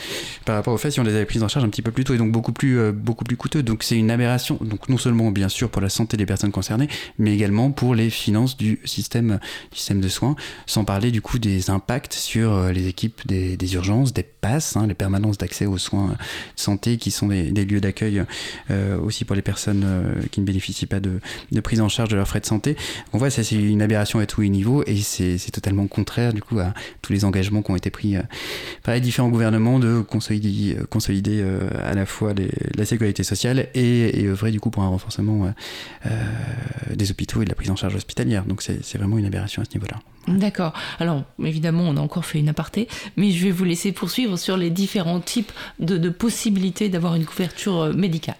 par rapport au fait si on les avait prises en charge un petit peu plus tôt et donc beaucoup plus, euh, beaucoup plus coûteux. Donc c'est une aberration. Donc non seulement bien sûr pour la santé des personnes concernées, mais également pour les finances du système, du système de soins. Sans parler du coup des impacts sur euh, les équipes des, des urgences, des passes, hein, les permanences d'accès aux soins de santé qui sont des, des lieux d'accueil aussi pour les personnes qui ne bénéficient pas de, de, prise en charge de leurs frais de santé. On voit ça c'est une aberration à tous les niveaux et c'est totalement contraire du coup à tous les engagements qui ont été pris les différents gouvernements de consolider, euh, euh, à la fois la sécurité sociale et, œuvrer du coup pour un renforcement euh, des hôpitaux et de la prise en charge hospitalière. Donc c'est vraiment une aberration à ce niveau-là. D'accord. Alors, évidemment, on a encore fait une aparté, mais je vais vous laisser poursuivre sur les différents types de possibilités d'avoir une couverture médicale.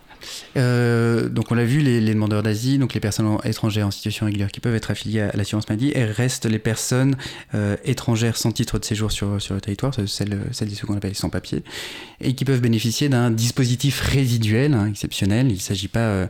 Euh, donc on l'a vu, les, demandeurs d'asile, donc les personnes étrangères en situation régulière qui peuvent être affiliées à, l'assurance maladie, elles restent les personnes euh, étrangères sans titre de séjour sur, sur le territoire, celles, celles qu'on appelle sans papier, et qui peuvent bénéficier d'un dispositif résiduel hein, exceptionnel. Il ne s'agit pas euh,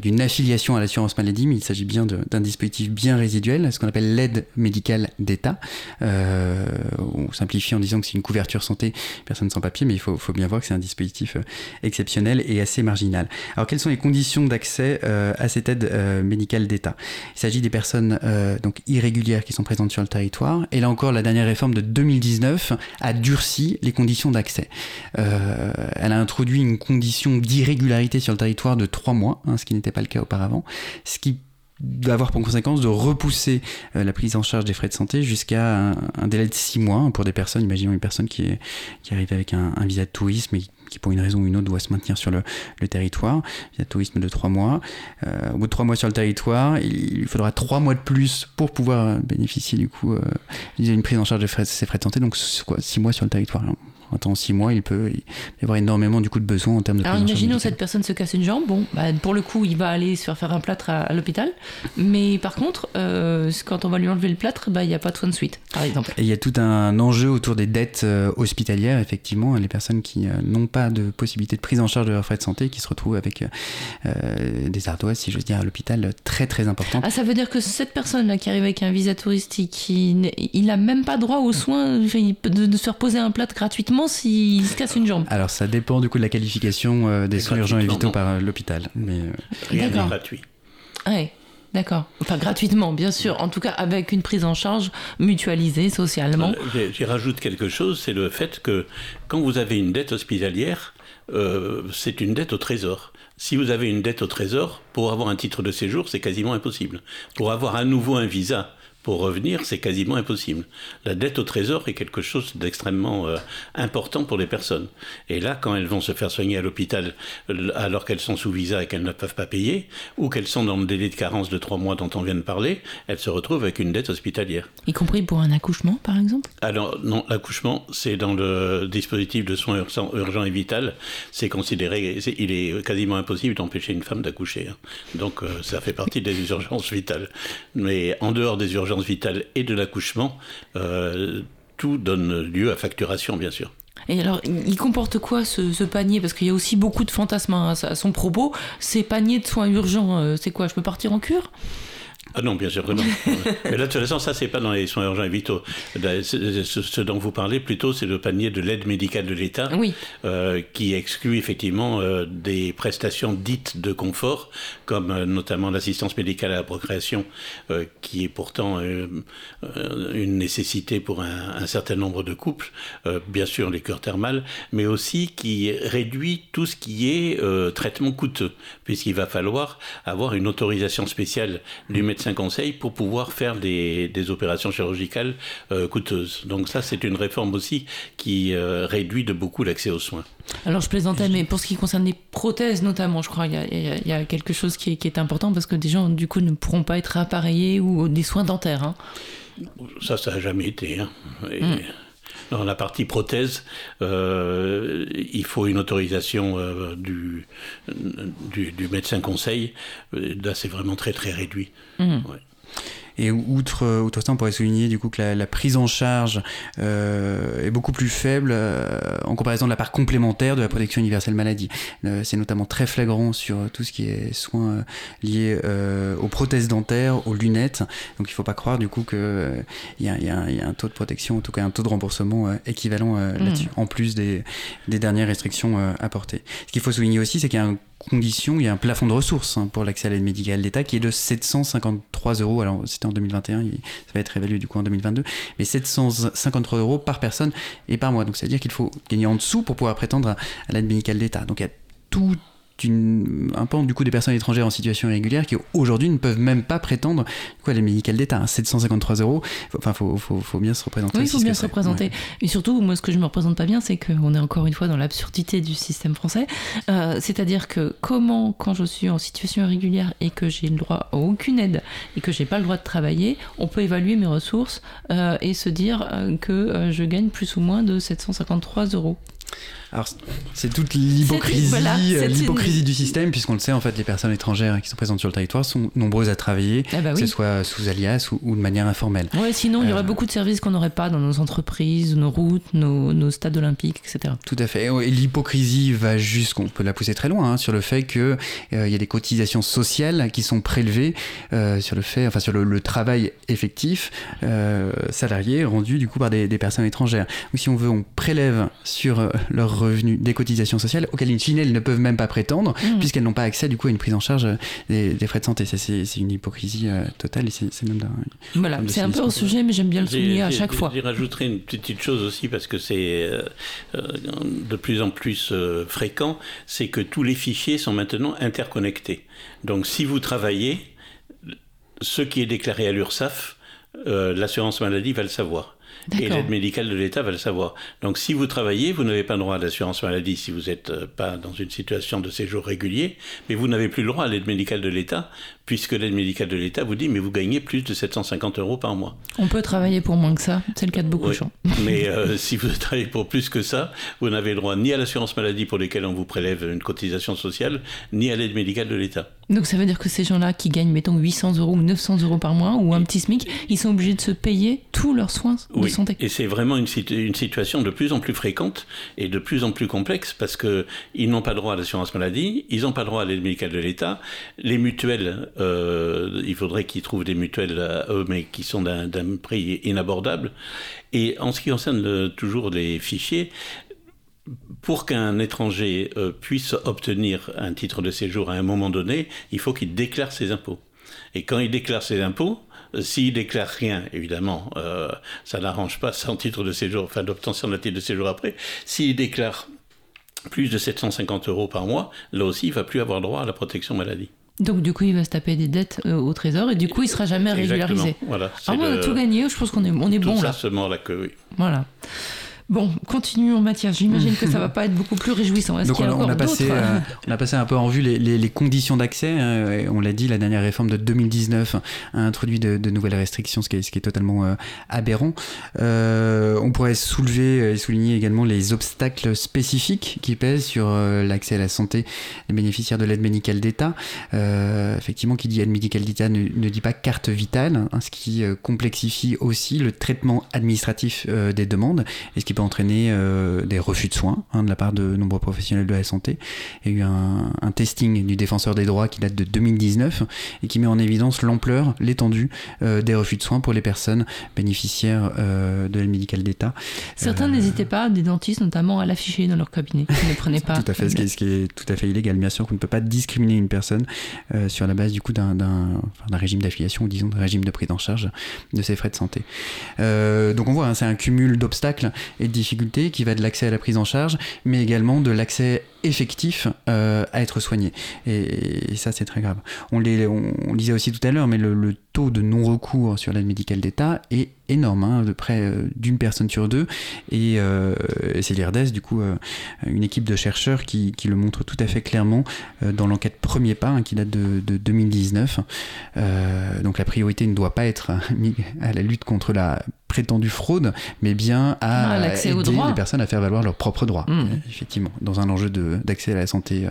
d'une affiliation à l'assurance maladie, mais il s'agit bien d'un dispositif bien résiduel, ce qu'on appelle l'aide médicale d'État. on simplifie en disant que c'est une couverture santé personnes sans papier, mais il faut bien voir que c'est un dispositif exceptionnel et assez marginal. Alors, quelles sont les conditions d'accès euh, à cette aide euh, médicale d'État? Il s'agit des personnes euh, donc irrégulières qui sont présentes sur le territoire. Et là encore, la dernière réforme de 2019 a durci les conditions d'accès. elle a introduit une condition d'irrégularité sur le territoire de trois mois, hein, ce qui n'était pas le cas auparavant, ce qui d'avoir pour conséquence de repousser euh, la prise en charge des frais de santé jusqu'à un, délai de six mois pour des personnes, imaginons une personne qui, est, qui arrive avec un, visa de tourisme et qui pour une raison ou une autre doit se maintenir sur le, territoire, visa de tourisme de trois mois. Euh, au bout de trois mois sur le territoire, il, faudra trois mois de plus pour pouvoir bénéficier du coup euh, d'une prise en charge de frais, ses frais de santé, donc six mois sur le territoire en six mois, il peut y avoir énormément du coup de besoins en termes de. Alors imaginons cette personne se casse une jambe, bon, bah, pour le coup, il va aller se faire faire un plâtre à, l'hôpital, mais par contre, euh, quand on va lui enlever le plâtre, bah, il n'y a pas de soins de suite, par exemple. Et il y a tout un enjeu autour des dettes euh, hospitalières, effectivement, les personnes qui euh, n'ont pas de possibilité de prise en charge de leurs frais de santé, qui se retrouvent avec des ardoises, si je veux dire, à l'hôpital très très importantes. Ah, ça veut dire que cette personne-là qui arrive avec un visa touristique, il n'a même pas droit aux soins de se reposer un plâtre gratuitement s'il se casse une jambe Alors ça dépend du coup de la qualification euh, des soins urgents et vitaux par euh, l'hôpital. Mais euh, Rien n'est gratuit. Oui, D'accord. Enfin, gratuitement, bien sûr. En tout cas, avec une prise en charge mutualisée socialement. J'y rajoute quelque chose, c'est le fait que quand vous avez une dette hospitalière, c'est une dette au trésor. Si vous avez une dette au trésor, pour avoir un titre de séjour, c'est quasiment impossible. Pour avoir à nouveau un visa, pour revenir, c'est quasiment impossible. La dette au trésor est quelque chose d'extrêmement euh, important pour les personnes. Et là, quand elles vont se faire soigner à l'hôpital alors qu'elles sont sous visa et qu'elles ne peuvent pas payer, ou qu'elles sont dans le délai de carence de trois mois dont on vient de parler, elles se retrouvent avec une dette hospitalière. Y compris pour un accouchement, par exemple? Alors non, l'accouchement, c'est dans le dispositif de soins urgents et vital. C'est considéré, il est quasiment impossible d'empêcher une femme d'accoucher. Hein. Donc euh, ça fait partie des urgences vitales. Mais en dehors des urgences vitale et de l'accouchement, euh, tout donne lieu à facturation, bien sûr. Et alors, il comporte quoi ce, panier? Parce qu'il y a aussi beaucoup de fantasmes à, son propos. Ces paniers de soins urgents, euh, c'est quoi? Je peux partir en cure? Ah non, bien sûr que non. Mais là, de toute façon, ça, c'est pas dans les soins urgents et vitaux. Ce, dont vous parlez, plutôt, c'est le panier de l'aide médicale de l'État, euh, qui exclut effectivement euh, des prestations dites de confort, comme euh, notamment l'assistance médicale à la procréation, qui est pourtant une nécessité pour un, certain nombre de couples, bien sûr les cures thermales, mais aussi qui réduit tout ce qui est traitement coûteux, puisqu'il va falloir avoir une autorisation spéciale du médecin un conseil pour pouvoir faire des, opérations chirurgicales euh, coûteuses. Donc ça, c'est une réforme aussi qui euh, réduit de beaucoup l'accès aux soins. Alors je plaisantais, mais pour ce qui concerne les prothèses notamment, je crois qu'il y, a quelque chose qui est, important parce que des gens, du coup, ne pourront pas être appareillés ou des soins dentaires. Hein. Ça, ça n'a jamais été. Hein. Hmm. Dans la partie prothèse, euh, il faut une autorisation euh, du, du, médecin conseil. Là, c'est vraiment très très réduit. Mmh. Et outre, outre ça, on pourrait souligner du coup que la, prise en charge euh, est beaucoup plus faible euh, en comparaison de la part complémentaire de la protection universelle maladie. Euh, c'est notamment très flagrant sur tout ce qui est soins liés aux prothèses dentaires, aux lunettes. Donc il ne faut pas croire du coup qu'il y, y, a un taux de protection, en tout cas un taux de remboursement équivalent mmh. là-dessus, en plus des, des dernières restrictions apportées. Ce qu'il faut souligner aussi, c'est qu'il y a un conditions, il y a un plafond de ressources hein, pour l'accès à l'aide médicale d'État qui est de 753 euros. Alors en 2021, ça va être évalué du coup en 2022, mais 753 euros par personne et par mois. Donc c'est à dire qu'il faut gagner en dessous pour pouvoir prétendre à, à l'aide médicale d'État. Donc il y a tout un pan du coup des personnes étrangères en situation irrégulière qui aujourd'hui ne peuvent même pas prétendre quoi les médicales d'État 753 hein, euros. Enfin faut, faut, faut, bien se représenter oui il faut bien se représenter. Et surtout moi ce que je me représente pas bien c'est qu'on est encore une fois dans l'absurdité du système français. Euh, c'est-à-dire que comment quand je suis en situation irrégulière et que j'ai le droit à aucune aide et que j'ai pas le droit de travailler on peut évaluer mes ressources euh, et se dire euh, que je gagne plus ou moins de 753 euros alors, c'est toute l'hypocrisie, euh, l'hypocrisie du système, puisqu'on le sait, en fait, les personnes étrangères qui sont présentes sur le territoire sont nombreuses à travailler, ah bah que ce soit sous alias ou, de manière informelle. Ouais, sinon, il y aurait euh, beaucoup de services qu'on n'aurait pas dans nos entreprises, nos routes, nos, stades olympiques, etc. Tout à fait. Et l'hypocrisie va jusqu'on peut la pousser très loin, hein, sur le fait qu'il euh, y a des cotisations sociales qui sont prélevées sur le fait, enfin, sur le, travail effectif salarié rendu du coup par des, des personnes étrangères. Ou si on veut, on prélève sur leur revenus des cotisations sociales auxquelles, in fine, elles ne peuvent même pas prétendre, mmh. puisqu'elles n'ont pas accès du coup à une prise en charge des, frais de santé. C'est une hypocrisie euh, totale et c'est même Voilà, c'est un peu au sujet, mais j'aime bien le souligner à chaque fois. J'y rajouterai une petite chose aussi, parce que c'est euh, euh, de plus en plus fréquent, c'est que tous les fichiers sont maintenant interconnectés. Donc si vous travaillez, ce qui est déclaré à l'URSSAF, l'assurance maladie va le savoir. Et l'aide médicale de l'État va le savoir. Donc si vous travaillez, vous n'avez pas le droit à l'assurance maladie si vous n'êtes euh, pas dans une situation de séjour régulier, mais vous n'avez plus le droit à l'aide médicale de l'État, puisque l'aide médicale de l'État vous dit, mais vous gagnez plus de 750 euros par mois. On peut travailler pour moins que ça, c'est le cas de beaucoup de gens. mais euh, si vous travaillez pour plus que ça, vous n'avez le droit ni à l'assurance maladie pour lesquelles on vous prélève une cotisation sociale, ni à l'aide médicale de l'État. Donc ça veut dire que ces gens-là qui gagnent, mettons, 800 euros ou 900 euros par mois, ou un petit SMIC, ils sont obligés de se payer tous leurs soins de santé. Et c'est vraiment une, une, situation de plus en plus fréquente et de plus en plus complexe parce qu'ils n'ont pas droit à l'assurance maladie, ils n'ont pas droit à l'aide médicale de l'État, les mutuelles, euh, il faudrait qu'ils trouvent des mutuelles eux, mais qui sont d'un prix inabordable. Et en ce qui concerne toujours les fichiers, pour qu'un étranger euh, puisse obtenir un titre de séjour à un moment donné, il faut qu'il déclare ses impôts. Et quand il déclare ses impôts, euh, s'il déclare rien, évidemment, ça n'arrange pas son titre de séjour, enfin d'obtention d'un titre de séjour après. S'il déclare plus de 750 euros par mois, là aussi, il va plus avoir droit à la protection maladie. Donc du coup, il va se taper des dettes au trésor et du coup, il sera jamais régularisé. Voilà, ah, on a tout gagné. Je pense qu'on est, on est bon là. Seulement là que oui. Voilà. Bon, continuons Mathias. J'imagine que ça va pas être beaucoup plus réjouissant. Donc on, a passé, euh, on a passé un peu en vue les, conditions d'accès. Hein, on l'a dit, la dernière réforme de 2019 a introduit de, nouvelles restrictions, ce qui est, totalement euh, aberrant. Euh, on pourrait soulever et souligner également les obstacles spécifiques qui pèsent sur l'accès à la santé des bénéficiaires de l'aide médicale d'État. effectivement, qui dit aide médicale d'État ne, dit pas carte vitale, hein, ce qui complexifie aussi le traitement administratif des demandes et ce qui peut entraîner euh, des refus de soins hein, de la part de nombreux professionnels de la santé. Il y a eu un, testing du défenseur des droits qui date de 2019 et qui met en évidence l'ampleur, l'étendue euh, des refus de soins pour les personnes bénéficiaires euh, de l'aide médicale d'État. Certains n'hésitaient pas, des dentistes notamment, à l'afficher dans leur cabinet. Ils ne prenaient pas. tout à fait, ce qui, est, tout à fait illégal. Bien sûr qu'on ne peut pas discriminer une personne sur la base du coup d'un régime d'affiliation ou disons d'un régime de prise en charge de ses frais de santé. donc on voit, hein, c'est un cumul d'obstacles et de difficultés qui va de l'accès à la prise en charge, mais également de l'accès effectif euh, à être soigné. Et, ça, c'est très grave. On, les, on, disait aussi tout à l'heure, mais le, taux de non-recours sur l'aide médicale d'État est énorme, hein, de près euh, d'une personne sur deux. Et euh, c'est l'IRDES, du coup, une équipe de chercheurs qui, qui, le montre tout à fait clairement dans l'enquête Premier Pas, hein, qui date de, de 2019. donc la priorité ne doit pas être à la lutte contre la prétendue fraude, mais bien à ah, aider les personnes à faire valoir leurs propres droits, mmh. effectivement, dans un enjeu d'accès à la santé euh,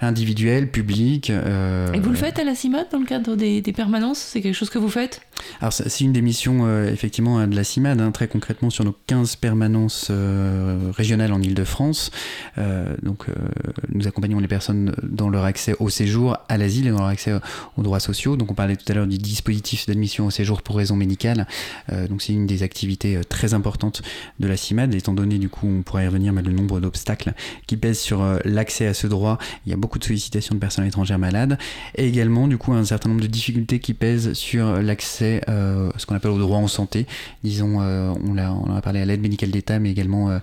individuelle, publique. Euh, Et vous le faites à la CIMAD dans le cadre des, permanences? C'est quelque chose que vous faites? Alors c'est une des missions euh, effectivement de la CIMAD, hein, très concrètement sur nos 15 permanences euh, régionales en Ile-de-France. donc nous accompagnons les personnes dans leur accès au séjour, à l'asile et dans leur accès aux droits sociaux. Donc on parlait tout à l'heure du dispositif d'admission au séjour pour raison médicale. donc c'est une des activités très importantes de la CIMAD, étant donné du coup, on pourrait y revenir, mais le nombre d'obstacles qui pèsent sur l'accès à ce droit. Il y a beaucoup de sollicitations de personnes étrangères malades, et également du coup un certain nombre de difficultés qui pèsent sur l'accès, euh, ce qu'on appelle au droit en santé. Disons, euh, on, a, on a parlé à l'aide médicale d'État, mais également euh,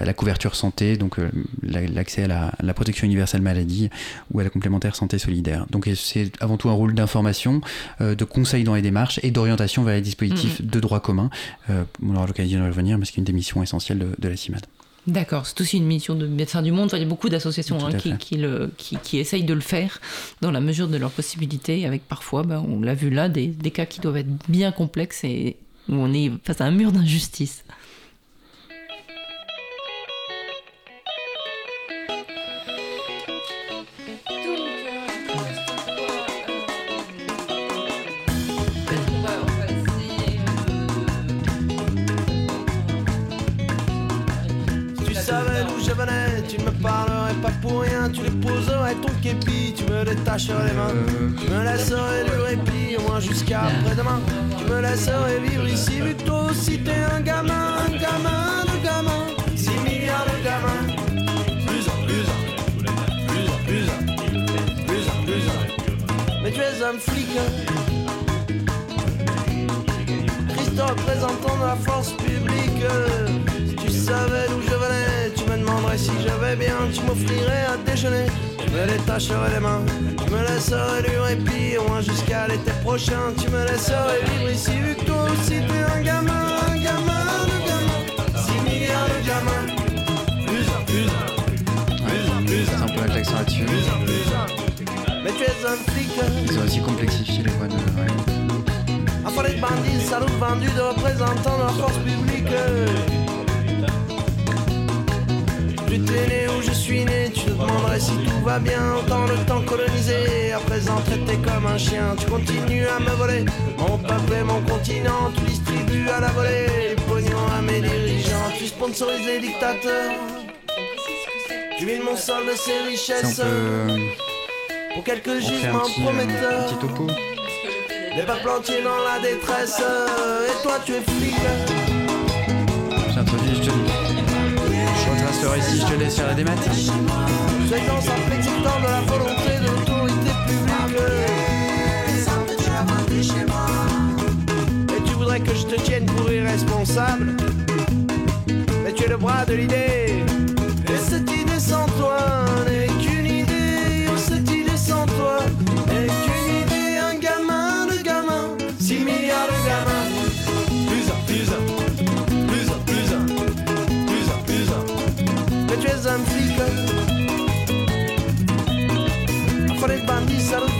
à la couverture santé, donc l'accès à la, protection universelle maladie ou à la complémentaire santé solidaire. Donc c'est avant tout un rôle d'information, de conseil dans les démarches et d'orientation vers les dispositifs mmh. de droit commun. on aura l'occasion de revenir, y a une des missions essentielles de, de la CIMAD. D'accord, c'est aussi une mission de Médecins du Monde. il y a beaucoup d'associations hein, qui, qui, qui, essayent de le faire dans la mesure de leurs possibilités, avec parfois, ben, on l'a vu là, des, des, cas qui doivent être bien complexes et où on est face à un mur d'injustice. Parlerais pas pour rien, tu déposerais ton képi, tu me détacherais les mains, tu me laisserais le répit, au moins jusqu'à après-demain, tu me laisserais vivre ici, vu toi aussi t'es un gamin, un gamin de gamin, 6 milliards de gamins. Plus un, plus un, plus un, plus un, plus un, plus un. Mais tu es un flic. Christ représentant de la force publique. Si tu savais venais, si j'avais bien, tu m'offrirais à déjeuner. Tu me détacherais les mains, tu me laisserais du répit, au moins jusqu'à l'été prochain. Tu me laisserais vivre ici, vu que toi aussi t'es un gamin, un gamin de gamin. 6 milliards de gamins. Plus plus plus plus C'est un. peu là-dessus. Plus un. Mais tu es un flic. Ils ont aussi complexifié les voix de. ouais. Enfin les bandits, salauds vendus de représentants de la force publique. Tu t'es né où je suis né, tu te demanderais si tout va bien. Autant le temps colonisé, à présent traité comme un chien. Tu continues à me voler mon peuple et mon continent. Tu distribues à la volée les pognons à mes dirigeants. Tu sponsorises les dictateurs. Tu mines mon sol de C'est richesses peu. euh, pour quelques gisements petit, euh, prometteurs. petit topo. Les peuples entiers dans la détresse. Et toi, tu es flic. Le récit, je te laisse faire la démat. Dans sa flexitant de la volonté de l'autorité publique. Et tu voudrais que je te tienne pour irresponsable. Mais tu es le bras de l'idée. Et cette idée sans toi n'est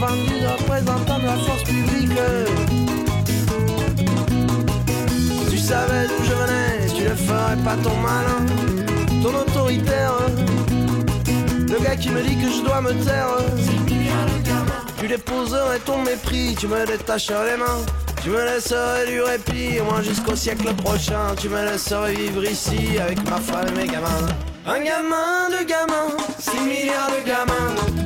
vendus, représentants de la force publique. Tu savais d'où je venais, tu ne ferais pas ton malin, ton autoritaire. Le gars qui me dit que je dois me taire. Tu déposerais ton mépris, tu me détacherais les mains. Tu me laisserais du répit, moins jusqu'au siècle prochain. Tu me laisserais vivre ici avec ma femme et mes gamins. Un gamin de gamins, 6 milliards de gamins.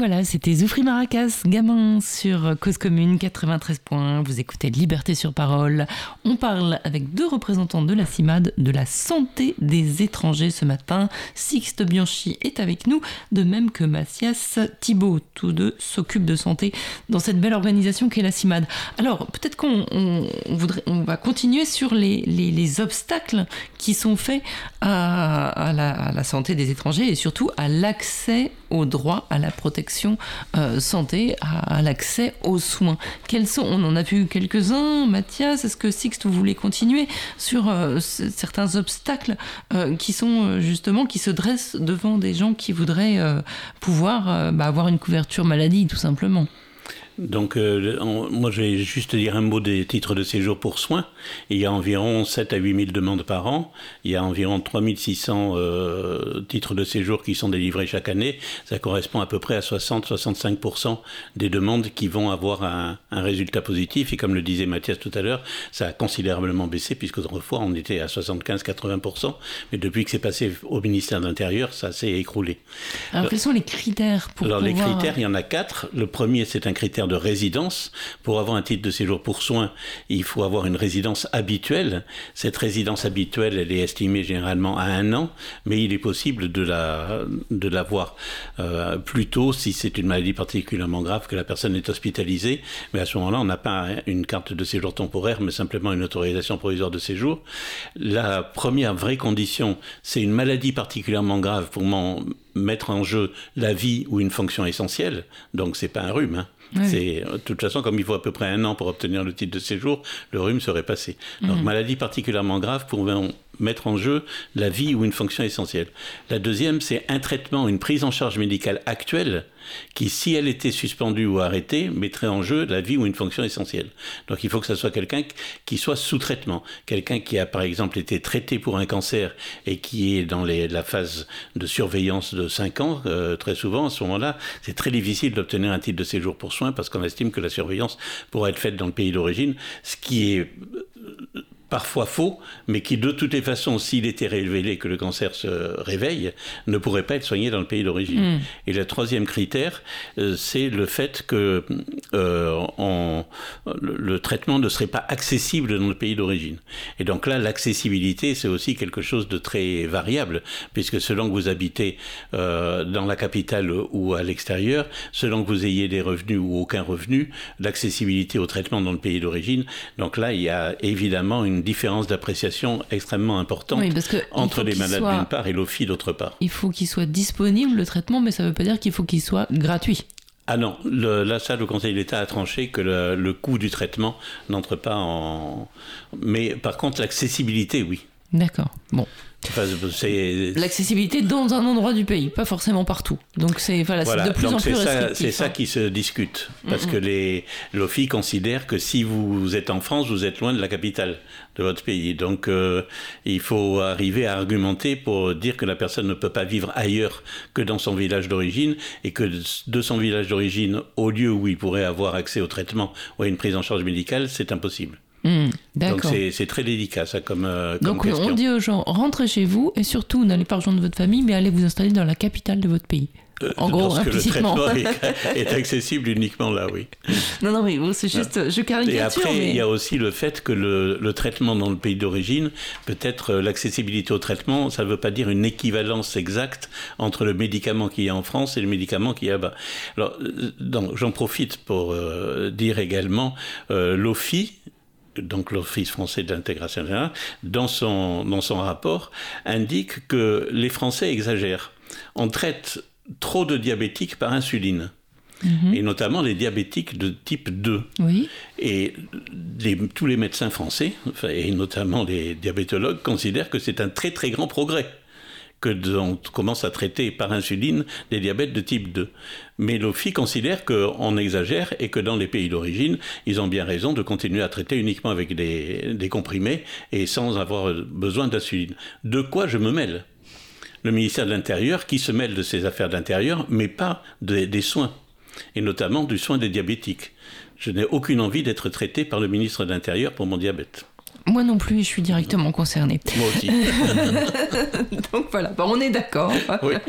Voilà, c'était Zoufri Maracas, gamin sur Cause Commune 93 points. Vous écoutez Liberté sur parole. On parle avec deux représentants de la CIMAD de la santé des étrangers ce matin. Sixte Bianchi est avec nous, de même que Mathias Thibault. Tous deux s'occupent de santé dans cette belle organisation qu'est la CIMAD. Alors, peut-être qu'on on- on voudrait, on va continuer sur les, les- les obstacles qui sont faits à la, à la santé des étrangers et surtout à l'accès au droit à la protection euh, santé, à, l'accès aux soins. Quels sont On en a vu quelques-uns. Mathias, est-ce que Sixte, vous voulez continuer sur euh, certains obstacles euh, qui sont justement qui se dressent devant des gens qui voudraient pouvoir bah, avoir une couverture maladie, tout simplement? Donc, euh, moi, je vais juste dire un mot des titres de séjour pour soins. Il y a environ 7 à 8 000 demandes par an. Il y a environ 3 600 euh, titres de séjour qui sont délivrés chaque année. Ça correspond à peu près à 60-65% des demandes qui vont avoir un, un résultat positif. Et comme le disait Mathias tout à l'heure, ça a considérablement baissé puisque autrefois on était à 75-80%. Mais depuis que c'est passé au ministère de l'Intérieur, ça s'est écroulé. Alors, quels sont les critères pour Alors les critères, il y en a quatre. Le premier, c'est un critère de résidence. Pour avoir un titre de séjour pour soins, il faut avoir une résidence habituelle. Cette résidence habituelle, elle est estimée généralement à un an, mais il est possible de la de l'avoir euh, plus tôt si c'est une maladie particulièrement grave que la personne est hospitalisée. Mais à ce moment-là, on n'a pas une carte de séjour temporaire, mais simplement une autorisation provisoire de séjour. La première vraie condition, c'est une maladie particulièrement grave pour mettre en jeu la vie ou une fonction essentielle. Donc c'est pas un rhume. hein. C'est de toute façon comme il faut à peu près un an pour obtenir le titre de séjour, le rhume serait passé. Donc mhm. maladie particulièrement grave pour mettre en jeu la vie ou une fonction essentielle? La deuxième, c'est un traitement, une prise en charge médicale actuelle qui, si elle était suspendue ou arrêtée, mettrait en jeu la vie ou une fonction essentielle. Donc il faut que ce soit quelqu'un qui soit sous traitement, quelqu'un qui a par exemple été traité pour un cancer et qui est dans la phase de surveillance de 5 ans, euh, très souvent à ce moment-là, c'est très difficile d'obtenir un titre de séjour pour soins parce qu'on estime que la surveillance pourra être faite dans le pays d'origine, ce qui est parfois faux, mais qui de toutes les façons, s'il était révélé que le cancer se réveille, ne pourrait pas être soigné dans le pays d'origine. Hmm. Et le troisième critère, euh, c'est le fait que euh, le, traitement ne serait pas accessible dans le pays d'origine. Et donc là, l'accessibilité, c'est aussi quelque chose de très variable, puisque selon que vous habitez euh, dans la capitale ou à l'extérieur, selon que vous ayez des revenus ou aucun revenu, l'accessibilité au traitement dans le pays d'origine, donc là, il y a évidemment une différence d'appréciation extrêmement importante entre les malades d'une part et l'OFI d'autre part. Il faut qu'il soit disponible le traitement, mais ça ne veut pas dire qu'il faut qu'il soit gratuit. Ah non, le, là, ça, le Conseil d'État a tranché que le, le coût du traitement n'entre pas en. Mais par contre, l'accessibilité, oui. D'accord. Bon. L'accessibilité dans un endroit du pays, pas forcément partout. Donc c'est voilà, de plus en plus C'est ça, qui se discute, parce que les l'OFI considère que si vous êtes en France, vous êtes loin de la capitale de votre pays. Donc euh, il faut arriver à argumenter pour dire que la personne ne peut pas vivre ailleurs que dans son village d'origine et que de son village d'origine au lieu où il pourrait avoir accès au traitement ou à une prise en charge médicale, c'est impossible. Hmm, Donc c'est très délicat ça comme, euh, Donc on dit aux gens, rentrez chez vous et surtout n'allez pas rejoindre votre famille mais allez vous installer dans la capitale de votre pays. Euh, en gros, parce que le traitement est, accessible uniquement là, oui. Non, non, mais c'est juste, je caricature. Et après, il y a aussi le fait que le, le traitement dans le pays d'origine, peut-être euh, l'accessibilité au traitement, ça ne veut pas dire une équivalence exacte entre le médicament qui est en France et le médicament qui est là-bas. Alors, j'en profite pour dire également, l'OFI, donc l'Office français de l'intégration dans son, dans son rapport, indique que les Français exagèrent. On traite trop de diabétiques par insuline. Mhm. Et notamment les diabétiques de type 2. Oui. Et tous les médecins français, et notamment les diabétologues, considèrent que c'est un très très grand progrès que on commence à traiter par insuline des diabètes de type 2. Mais l'OFI considère qu'on exagère et que dans les pays d'origine, ils ont bien raison de continuer à traiter uniquement avec des, comprimés et sans avoir besoin d'insuline. De quoi je me mêle? Le ministère de l'Intérieur qui se mêle de ces affaires d'intérieur, mais pas des soins, et notamment du soin des diabétiques. Je n'ai aucune envie d'être traité par le ministre de l'Intérieur pour mon diabète. Moi non plus, je suis directement concernée. Moi aussi. donc voilà, on est d'accord. Oui.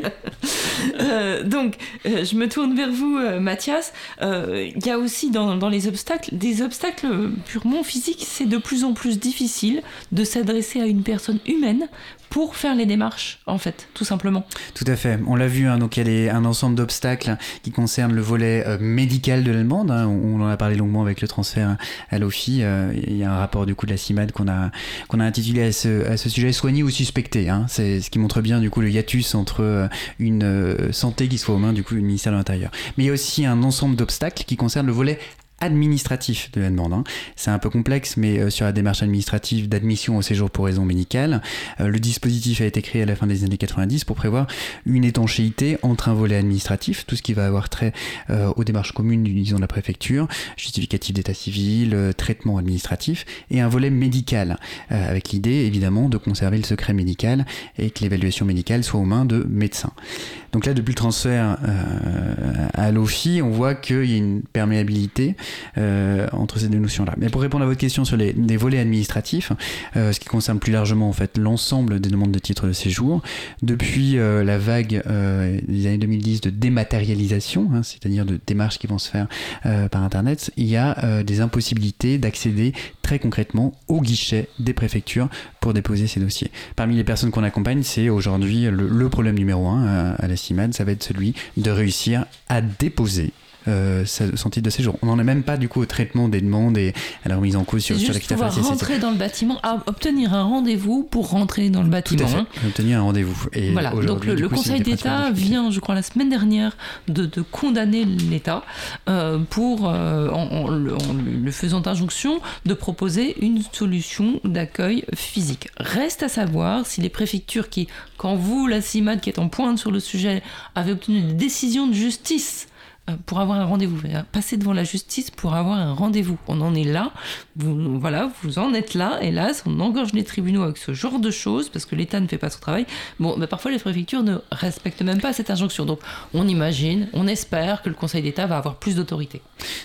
Euh, donc, euh, je me tourne vers vous, euh, Mathias. Il y a aussi dans, dans, les obstacles, des obstacles purement physiques. C'est de plus en plus difficile de s'adresser à une personne humaine pour faire les démarches, en fait, tout simplement. Tout à fait. On l'a vu, hein, donc il y a un ensemble d'obstacles qui concernent le volet euh, médical de l'allemande. Hein. on, en a parlé longuement avec le transfert à l'OFI. Euh, il y a un rapport du coup de la CIMAD qu'on a, intitulé à ce, sujet Soigner ou suspecter. Hein. C'est ce qui montre bien du coup le hiatus entre euh, une santé qui soit aux mains du coup du ministère de l'Intérieur. Mais il y a aussi un ensemble d'obstacles qui concernent le volet administratif de la demande. C'est un peu complexe, mais euh, sur la démarche administrative d'admission au séjour pour raison médicale, euh, le dispositif a été créé à la fin des années 90 pour prévoir une étanchéité entre un volet administratif, tout ce qui va avoir trait euh, aux démarches communes, disons de la préfecture, justificatif d'état civil, traitement administratif, et un volet médical, avec l'idée évidemment de conserver le secret médical et que l'évaluation médicale soit aux mains de médecins. Donc là, depuis le transfert à l'OFI, on voit qu'il y a une perméabilité euh, entre ces deux notions-là. Mais pour répondre à votre question sur les, volets administratifs, euh, ce qui concerne plus largement en fait l'ensemble des demandes de titres de séjour, depuis euh, la vague des années 2010 de dématérialisation, hein, c'est-à-dire de démarches qui vont se faire par Internet, il y a des impossibilités d'accéder très concrètement au guichet des préfectures pour déposer ces dossiers. Parmi les personnes qu'on accompagne, c'est aujourd'hui le, problème numéro un à, à la CIMAD, ça va être celui de réussir à déposer euh, son titre de séjour. On n'en est même pas du coup au traitement des demandes et à la remise en cause sur, sur l'équité pouvoir rentrer dans le bâtiment, obtenir un rendez-vous pour rentrer dans le bâtiment. Tout à fait, obtenir un rendez-vous. Et voilà, donc le, Conseil d'État vient, je crois, la semaine dernière de, condamner l'État euh, pour, euh, en, le faisant injonction, de proposer une solution d'accueil physique. Reste à savoir si les préfectures qui, quand vous, la CIMAD qui est en pointe sur le sujet, avez obtenu une décision de justice pour avoir un rendez-vous. Passer devant la justice pour avoir un rendez-vous. On en est là. Vous, voilà, vous en êtes là. Hélas, on engorge les tribunaux avec ce genre de choses parce que l'État ne fait pas son travail. Bon, mais parfois les préfectures ne respectent même pas cette injonction. Donc, on imagine, on espère que le Conseil d'État va avoir plus d'autorité.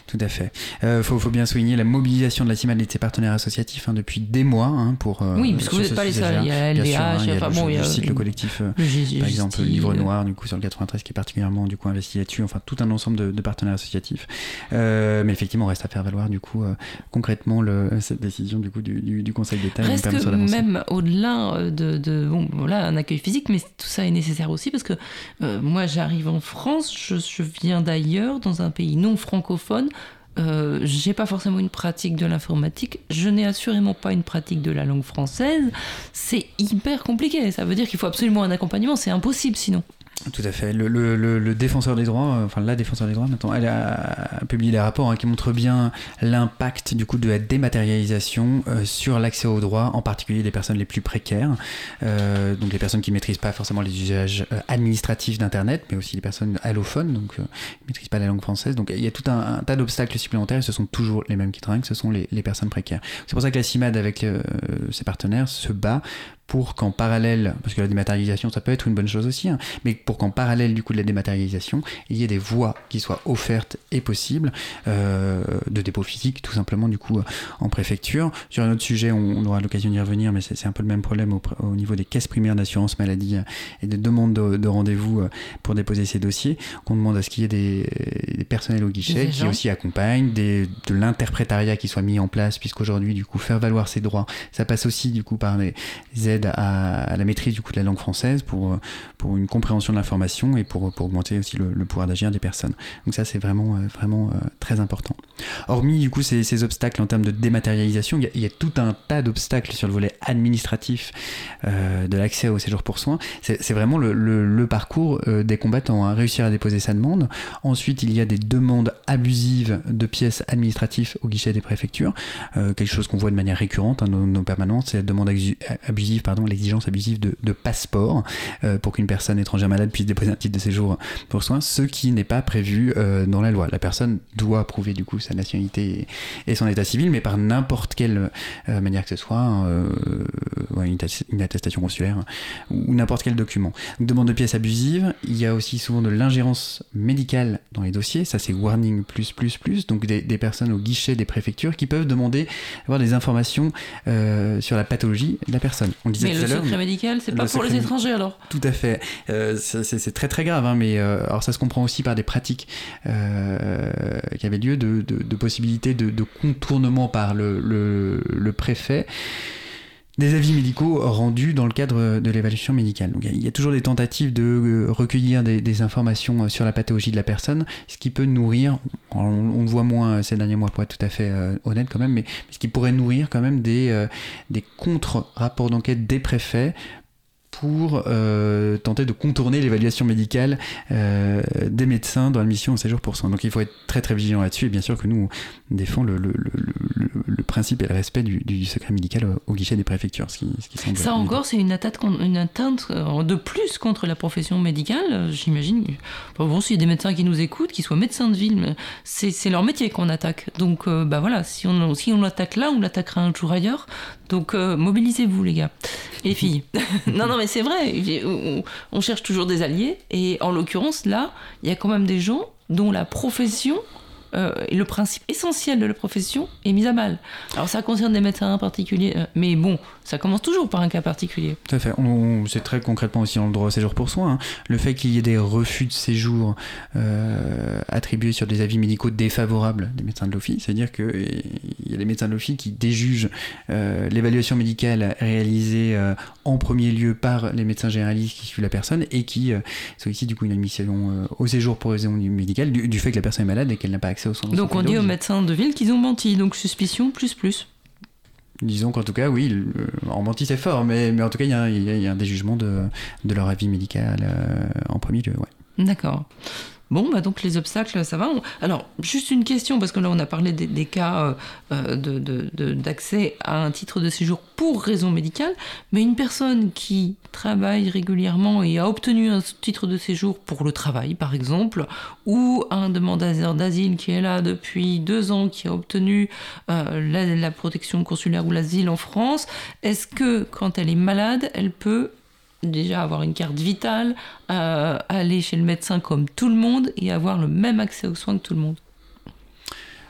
Tout à fait. Il euh, faut, bien souligner la mobilisation de la CIMAD et de ses partenaires associatifs hein, depuis des mois hein, pour. Euh, oui, parce que vous n'êtes pas les seuls. Il y a LDH, hein, il y a, enfin, bon, il y a le, collectif, par exemple, le Livre Noir, du coup, sur le 93 qui est particulièrement du coup investi là-dessus. Enfin, tout un ensemble de, partenaires associatifs. Euh, mais effectivement, on reste à faire valoir du coup euh, concrètement le, cette décision du coup du, du, Conseil d'État. Reste que même au-delà euh, de, de, bon voilà un accueil physique, mais tout ça est nécessaire aussi parce que moi j'arrive en France, je, je viens d'ailleurs dans un pays non francophone. Euh, j'ai pas forcément une pratique de l'informatique, je n'ai assurément pas une pratique de la langue française. C'est hyper compliqué. Ça veut dire qu'il faut absolument un accompagnement, c'est impossible sinon. Tout à fait. Le, le, le, défenseur des droits, euh, enfin la défenseur des droits maintenant, elle a publié des rapports hein, qui montrent bien l'impact du coup de la dématérialisation euh, sur l'accès aux droits, en particulier des personnes les plus précaires, euh, donc les personnes qui maîtrisent pas forcément les usages administratifs d'Internet, mais aussi les personnes allophones, donc qui maîtrisent pas la langue française. Donc il y a tout un, tas d'obstacles supplémentaires et ce sont toujours les mêmes qui trinquent, ce sont les, les personnes précaires. C'est pour ça que la CIMAD avec ses partenaires se bat pour qu'en parallèle, parce que la dématérialisation ça peut être une bonne chose aussi, hein, mais pour qu'en parallèle du coup de la dématérialisation, il y ait des voies qui soient offertes et possibles euh, de dépôt physique tout simplement du coup en préfecture. Sur un autre sujet, on, aura l'occasion d'y revenir, mais c'est un peu le même problème au, niveau des caisses primaires d'assurance maladie et des demandes de, rendez-vous euh, pour déposer ces dossiers, qu'on demande à ce qu'il y ait des, personnels au guichet qui aussi accompagnent, des, de l'interprétariat qui soit mis en place, puisqu'aujourd'hui du coup faire valoir ses droits, ça passe aussi du coup par des aides à, la maîtrise du coup de la langue française pour, pour une compréhension de l'information et pour, augmenter aussi le, pouvoir d'agir des personnes. Donc ça c'est vraiment, euh, vraiment euh, très important. Hormis du coup ces, ces, obstacles en termes de dématérialisation, il y a, tout un tas d'obstacles sur le volet administratif euh, de l'accès au séjour pour soins. C'est vraiment le, le, parcours des combattants, à hein. réussir à déposer sa demande. Ensuite il y a des demandes abusives de pièces administratives au guichet des préfectures, quelque chose qu'on voit de manière récurrente hein, dans nos permanences, c'est la demande abusive l'exigence abusive de, passeport euh, pour qu'une personne étrangère malade puisse déposer un titre de séjour pour soins, ce qui n'est pas prévu euh, dans la loi. La personne doit prouver du coup sa nationalité et, son état civil, mais par n'importe quelle euh, manière que ce soit, une, attestation consulaire ou n'importe quel document. demande de pièces abusives, il y a aussi souvent de l'ingérence médicale dans les dossiers, ça c'est warning plus plus plus, donc des, des, personnes au guichet des préfectures qui peuvent demander avoir des informations sur la pathologie de la personne mais le secret médical, c'est pas pour les étrangers alors Tout à fait. Euh, c'est très très grave, hein, mais euh, alors ça se comprend aussi par des pratiques euh, qui avaient lieu de, de, possibilités de, de, contournement par le, le, le préfet des avis médicaux rendus dans le cadre de l'évaluation médicale. Donc il y a toujours des tentatives de euh, recueillir des, informations euh, sur la pathologie de la personne, ce qui peut nourrir, on, le voit moins ces derniers mois pour être tout à fait euh, honnête quand même, mais ce qui pourrait nourrir quand même des, des contre-rapports d'enquête des préfets pour euh, tenter de contourner l'évaluation médicale euh, des médecins dans l'admission au séjour pour soins. Donc il faut être très très vigilant là-dessus et bien sûr que nous défend le, le, le, le principe et le respect du, du, secret médical au guichet des préfectures. Ce qui, ce qui Ça encore c'est une atteinte, une atteinte euh, de plus contre la profession médicale, j'imagine. Bon, s'il y a des médecins qui nous écoutent, qui soient médecins de ville, c'est leur métier qu'on attaque. Donc bah voilà, si on, si on l'attaque là, on l'attaquera un jour ailleurs. Donc mobilisez-vous les gars et les filles. non non mais c'est vrai, on, cherche toujours des alliés, et en l'occurrence, là, il y a quand même des gens dont la profession euh, le principe essentiel de la profession est mis à mal. Alors ça concerne des médecins en particulier, euh, mais bon, Ça commence toujours par un cas particulier. Tout à fait. On, c'est très concrètement aussi dans le droit au séjour pour soins. Hein. Le fait qu'il y ait des refus de séjour euh, attribués sur des avis médicaux défavorables des médecins de l'office, c'est-à-dire qu'il y a des médecins de l'office qui déjugent euh, l'évaluation médicale réalisée euh, en premier lieu par les médecins généralistes qui suivent la personne et qui sollicitent du coup une admission au séjour pour raison médicale du, du, fait que la personne est malade et qu'elle n'a pas accès aux soins. Donc on dit aux médecins de ville qu'ils ont menti, donc suspicion plus plus. Disons qu'en tout cas, oui, en menti c'est fort, mais, en tout cas, il y, a, un déjugement de, de leur avis médical euh, en premier lieu. Ouais. D'accord. Bon, bah donc les obstacles, ça va. Alors, juste une question, parce que là, on a parlé des, cas euh, d'accès à un titre de séjour pour raison médicale, mais une personne qui travaille régulièrement et a obtenu un titre de séjour pour le travail, par exemple, ou un demandeur d'asile qui est là depuis deux ans, qui a obtenu euh, la protection consulaire ou l'asile en France, est-ce que quand elle est malade, elle peut déjà avoir une carte vitale, euh, aller chez le médecin comme tout le monde et avoir le même accès aux soins que tout le monde.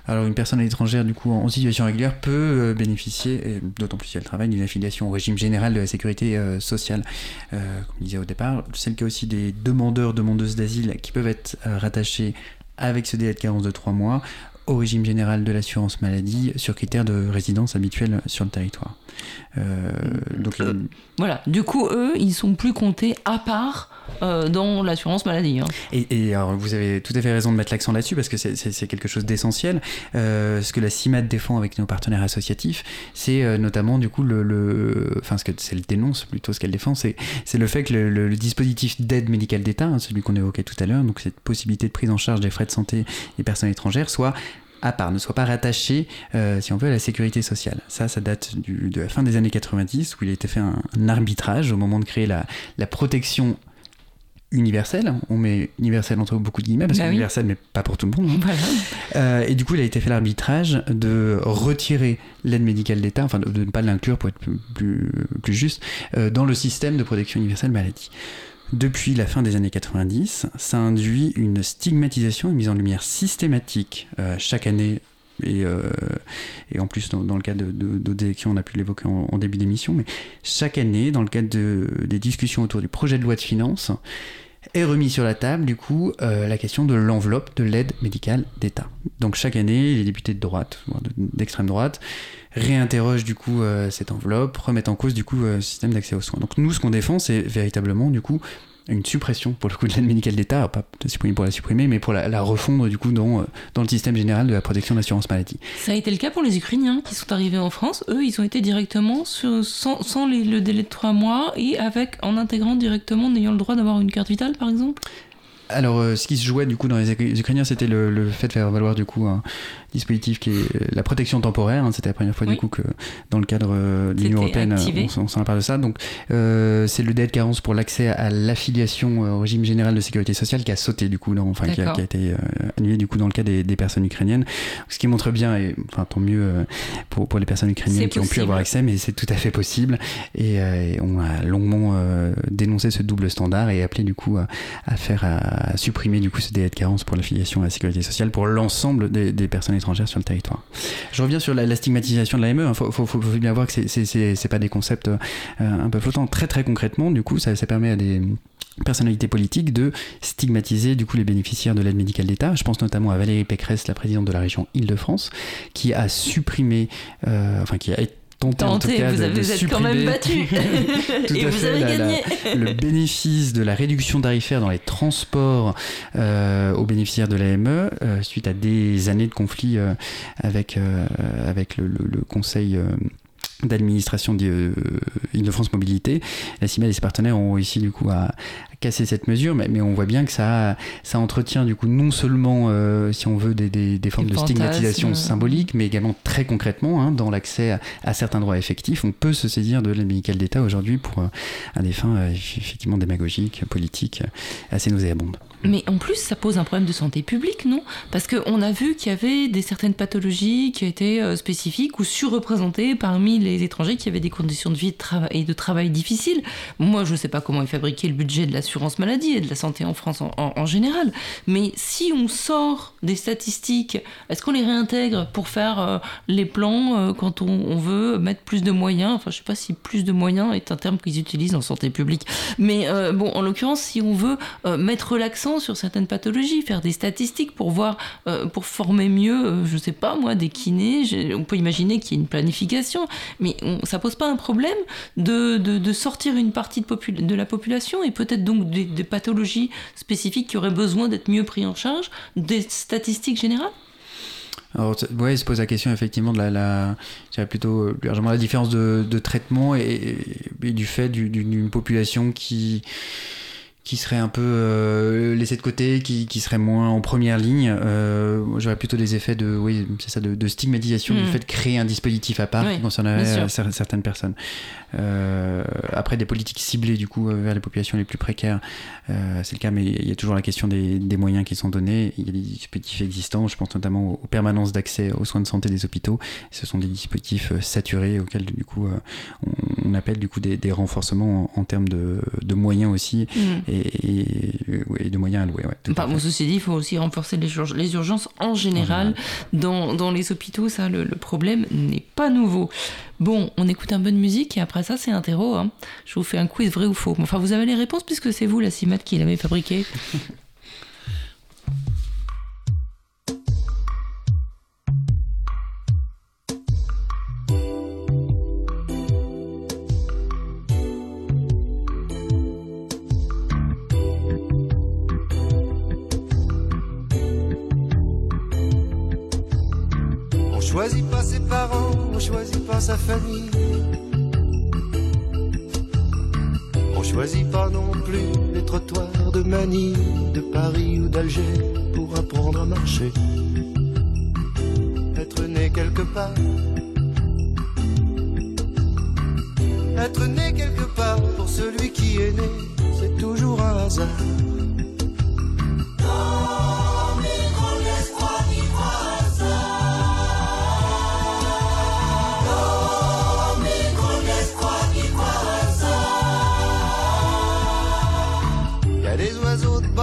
Alors une personne étrangère du coup en situation régulière peut euh, bénéficier, d'autant plus si elle travaille, d'une affiliation au régime général de la sécurité euh, sociale. comme je disais au départ, c'est le cas aussi des demandeurs, demandeuses d'asile qui peuvent être rattachés avec ce délai de carence de 3 mois au régime général de l'assurance maladie sur critères de résidence habituelle sur le territoire. Euh, donc, euh, voilà, du coup, eux, ils sont plus comptés à part euh, dans l'assurance maladie. Hein. Et, alors, vous avez tout à fait raison de mettre l'accent là-dessus parce que c'est quelque chose d'essentiel. ce que la CIMAD défend avec nos partenaires associatifs, c'est notamment du coup le, enfin ce que c'est le dénonce plutôt ce qu'elle défend, c'est le fait que le, dispositif d'aide médicale d'État, hein, celui qu'on évoquait tout à l'heure, donc cette possibilité de prise en charge des frais de santé des personnes étrangères, soit à part, ne soit pas rattaché, euh, si on veut, à la sécurité sociale. Ça, ça date de la fin des années 90, où il a été fait un, arbitrage au moment de créer la, protection universelle. On met universelle entre beaucoup de guillemets, parce bah que universelle, mais pas pour tout le monde. Hein. Euh, et du coup, il a été fait l'arbitrage de retirer l'aide médicale d'État, enfin de, ne pas l'inclure pour être plus, plus, juste, euh, dans le système de protection universelle maladie depuis la fin des années 90, ça induit une stigmatisation, une mise en lumière systématique euh, chaque année. Et, euh, et, en plus, dans, le cadre d'autres élections, on a pu l'évoquer en, début d'émission, mais chaque année, dans le cadre des discussions autour du projet de loi de finances, est remis sur la table, du coup, euh, la question de l'enveloppe de l'aide médicale d'État. Donc chaque année, les députés de droite, d'extrême droite, réinterrogent du coup cette enveloppe, remettent en cause du coup le système d'accès aux soins. Donc nous, ce qu'on défend, c'est véritablement du coup une suppression pour le coup de l'aide médicale d'État, pas supprimer pour la supprimer, mais pour la, refondre du coup dans, euh, dans le système général de la protection de l'assurance maladie. Ça a été le cas pour les Ukrainiens qui sont arrivés en France. Eux, ils ont été directement sur, sans, sans le délai de trois mois et avec en intégrant directement, en ayant le droit d'avoir une carte vitale par exemple? Alors, euh, ce qui se jouait du coup dans les Ukrainiens, c'était le, le, fait de faire valoir du coup un, dispositif qui est la protection temporaire. Hein, c'était la première fois du coup que dans le cadre euh, de l'Union européenne, on, s'en parle de ça. Donc euh, c'est le délai de carence pour l'accès à l'affiliation euh, au régime général de sécurité sociale qui a sauté du coup, dans, enfin qui a, qui a, été annulé du coup dans le cas des, des, personnes ukrainiennes. Ce qui montre bien, et enfin tant mieux pour, pour les personnes ukrainiennes qui ont pu avoir accès, mais c'est tout à fait possible. Et, on a longuement dénoncé ce double standard et appelé du coup à, faire à, supprimer du coup ce délai de carence pour l'affiliation à la sécurité sociale pour l'ensemble des, personnes étrangères sur le territoire. Je reviens sur la, stigmatisation de l'AME. Il hein. faut, bien voir que c'est pas des concepts euh, un peu flottants. Très très concrètement, du coup, ça, ça permet à des personnalités politiques de stigmatiser du coup les bénéficiaires de l'aide médicale d'État. Je pense notamment à Valérie Pécresse, la présidente de la région Île-de-France, qui a supprimé, euh, enfin qui a tenté, en tout cas vous, avez, de, vous êtes quand même battu. Et vous avez gagné. Le bénéfice de la réduction tarifaire dans les transports euh, aux bénéficiaires de l'AME euh, suite à des années de conflit euh, avec, avec le, le, le conseil d'administration d'Île-de-France Mobilité. La CIMED et ses partenaires ont réussi du coup à, casser cette mesure, mais, mais, on voit bien que ça, ça entretient du coup non seulement, euh, si on veut, des, des, des formes de stigmatisation symbolique, mais également très concrètement, hein, dans l'accès à, certains droits effectifs, on peut se saisir de l'aide médicale d'État aujourd'hui pour euh, à des fins euh, effectivement démagogiques, politiques, assez nauséabondes. Mais en plus, ça pose un problème de santé publique, non? Parce qu'on a vu qu'il y avait des certaines pathologies qui étaient spécifiques ou surreprésentées parmi les étrangers qui avaient des conditions de vie et de travail difficiles. Moi, je ne sais pas comment est fabriqué le budget de maladie et de la santé en France en, général. Mais si on sort des statistiques, est-ce qu'on les réintègre pour faire euh, les plans euh, quand on, veut mettre plus de moyens? Enfin, je ne sais pas si plus de moyens est un terme qu'ils utilisent en santé publique. Mais bon, en l'occurrence, si on veut mettre l'accent sur certaines pathologies, faire des statistiques pour voir, euh, pour former mieux, je euh, je sais pas moi, des kinés. On peut imaginer qu'il y ait une planification, mais ça pose pas un problème de, sortir une partie de, la population et peut-être donc des, pathologies spécifiques qui auraient besoin d'être mieux pris en charge, des statistiques générales? Alors, ouais, il se pose la question effectivement de la, la plutôt euh, largement la différence de, traitement et, du fait d'une population qui qui serait un peu euh, laissé de côté, qui, qui, serait moins en première ligne. Euh, J'aurais plutôt des effets de, oui, c'est ça, de, de stigmatisation du hmm. fait de créer un dispositif à part qui concernerait certaines personnes. Euh, après, des politiques ciblées du coup vers les populations les plus précaires, euh, c'est le cas, mais il y a toujours la question des, des, moyens qui sont donnés. Il y a des dispositifs existants, je pense notamment aux, permanences d'accès aux soins de santé des hôpitaux. Ce sont des dispositifs euh, saturés auxquels du coup on, on, appelle du coup des, des renforcements en, termes de, de, moyens aussi. Hmm et, de moyens alloués. Ouais, bah, bon, ceci dit, il faut aussi renforcer les, les urgences en général. Dans, dans, les hôpitaux, ça, le, problème n'est pas nouveau. Bon, on écoute un peu de musique et après ça, c'est un terreau. Hein. Je vous fais un quiz vrai ou faux. Enfin, vous avez les réponses puisque c'est vous, la CIMAT, qui l'avez fabriqué. choisit pas ses parents, on choisit pas sa famille. On choisit pas non plus les trottoirs de Manille, de Paris ou d'Alger pour apprendre à marcher. Être né quelque part. Être né quelque part pour celui qui est né, c'est toujours un hasard.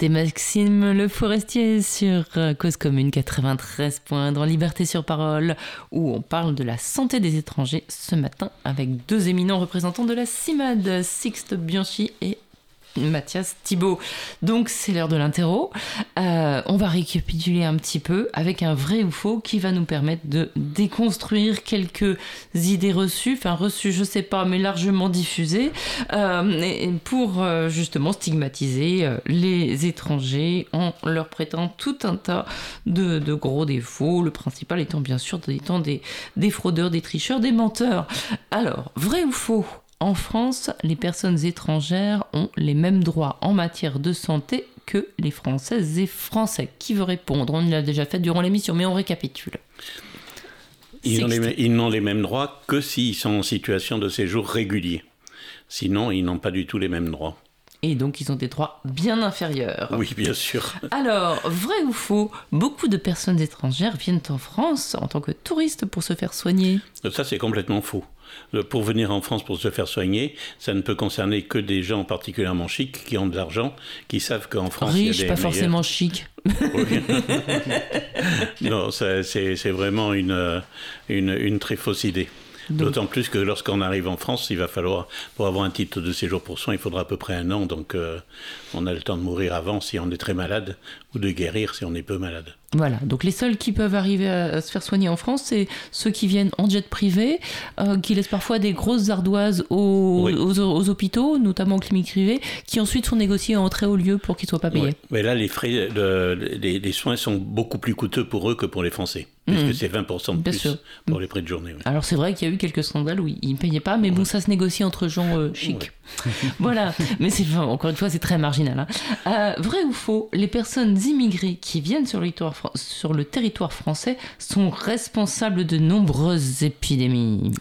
C'était Maxime Le Forestier sur euh, Cause Commune 93 points dans Liberté sur Parole où on parle de la santé des étrangers ce matin avec deux éminents représentants de la CIMAD, Sixte Bianchi et Mathias Thibault. Donc c'est l'heure de l'interro. Euh, on va récapituler un petit peu avec un vrai ou faux qui va nous permettre de déconstruire quelques idées reçues, enfin reçues je sais pas, mais largement diffusées, euh, pour euh, justement stigmatiser les étrangers en leur prêtant tout un tas de, gros défauts, le principal étant bien sûr des, des fraudeurs, des tricheurs, des menteurs. Alors, vrai ou faux? En France, les personnes étrangères ont les mêmes droits en matière de santé que les Françaises et Français. Qui veut répondre? On l'a déjà fait durant l'émission, mais on récapitule. Ils n'ont les, mêmes droits que s'ils sont en situation de séjour régulier. Sinon, ils n'ont pas du tout les mêmes droits. Et donc, ils ont des droits bien inférieurs. Oui, bien sûr. Alors, vrai ou faux, beaucoup de personnes étrangères viennent en France en tant que touristes pour se faire soigner. Ça, c'est complètement faux pour venir en France pour se faire soigner, ça ne peut concerner que des gens particulièrement chics qui ont de l'argent, qui savent qu'en France. Riche, il y a des pas forcément chic. non, c'est vraiment une, une, une très fausse idée. D'autant plus que lorsqu'on arrive en France, il va falloir, pour avoir un titre de séjour pour soins, il faudra à peu près un an. Donc euh, on a le temps de mourir avant si on est très malade ou de guérir si on est peu malade. Voilà, donc les seuls qui peuvent arriver à, se faire soigner en France, c'est ceux qui viennent en jet privé, euh, qui laissent parfois des grosses ardoises aux, aux, hôpitaux, notamment aux cliniques privées, qui ensuite sont négociés en très haut lieu pour qu'ils ne soient pas payés. Mais là, les frais, de, les, soins sont beaucoup plus coûteux pour eux que pour les Français, puisque mmh. c'est 20% de plus pour les prêts de journée. Alors c'est vrai qu'il y a eu quelques scandales où ils ne payaient pas, mais bon, ça se négocie entre gens euh, chics. voilà, mais c'est encore une fois, c'est très marginal. Hein. Euh, vrai ou faux, les personnes immigrées qui viennent sur le, territoire, sur le territoire français sont responsables de nombreuses épidémies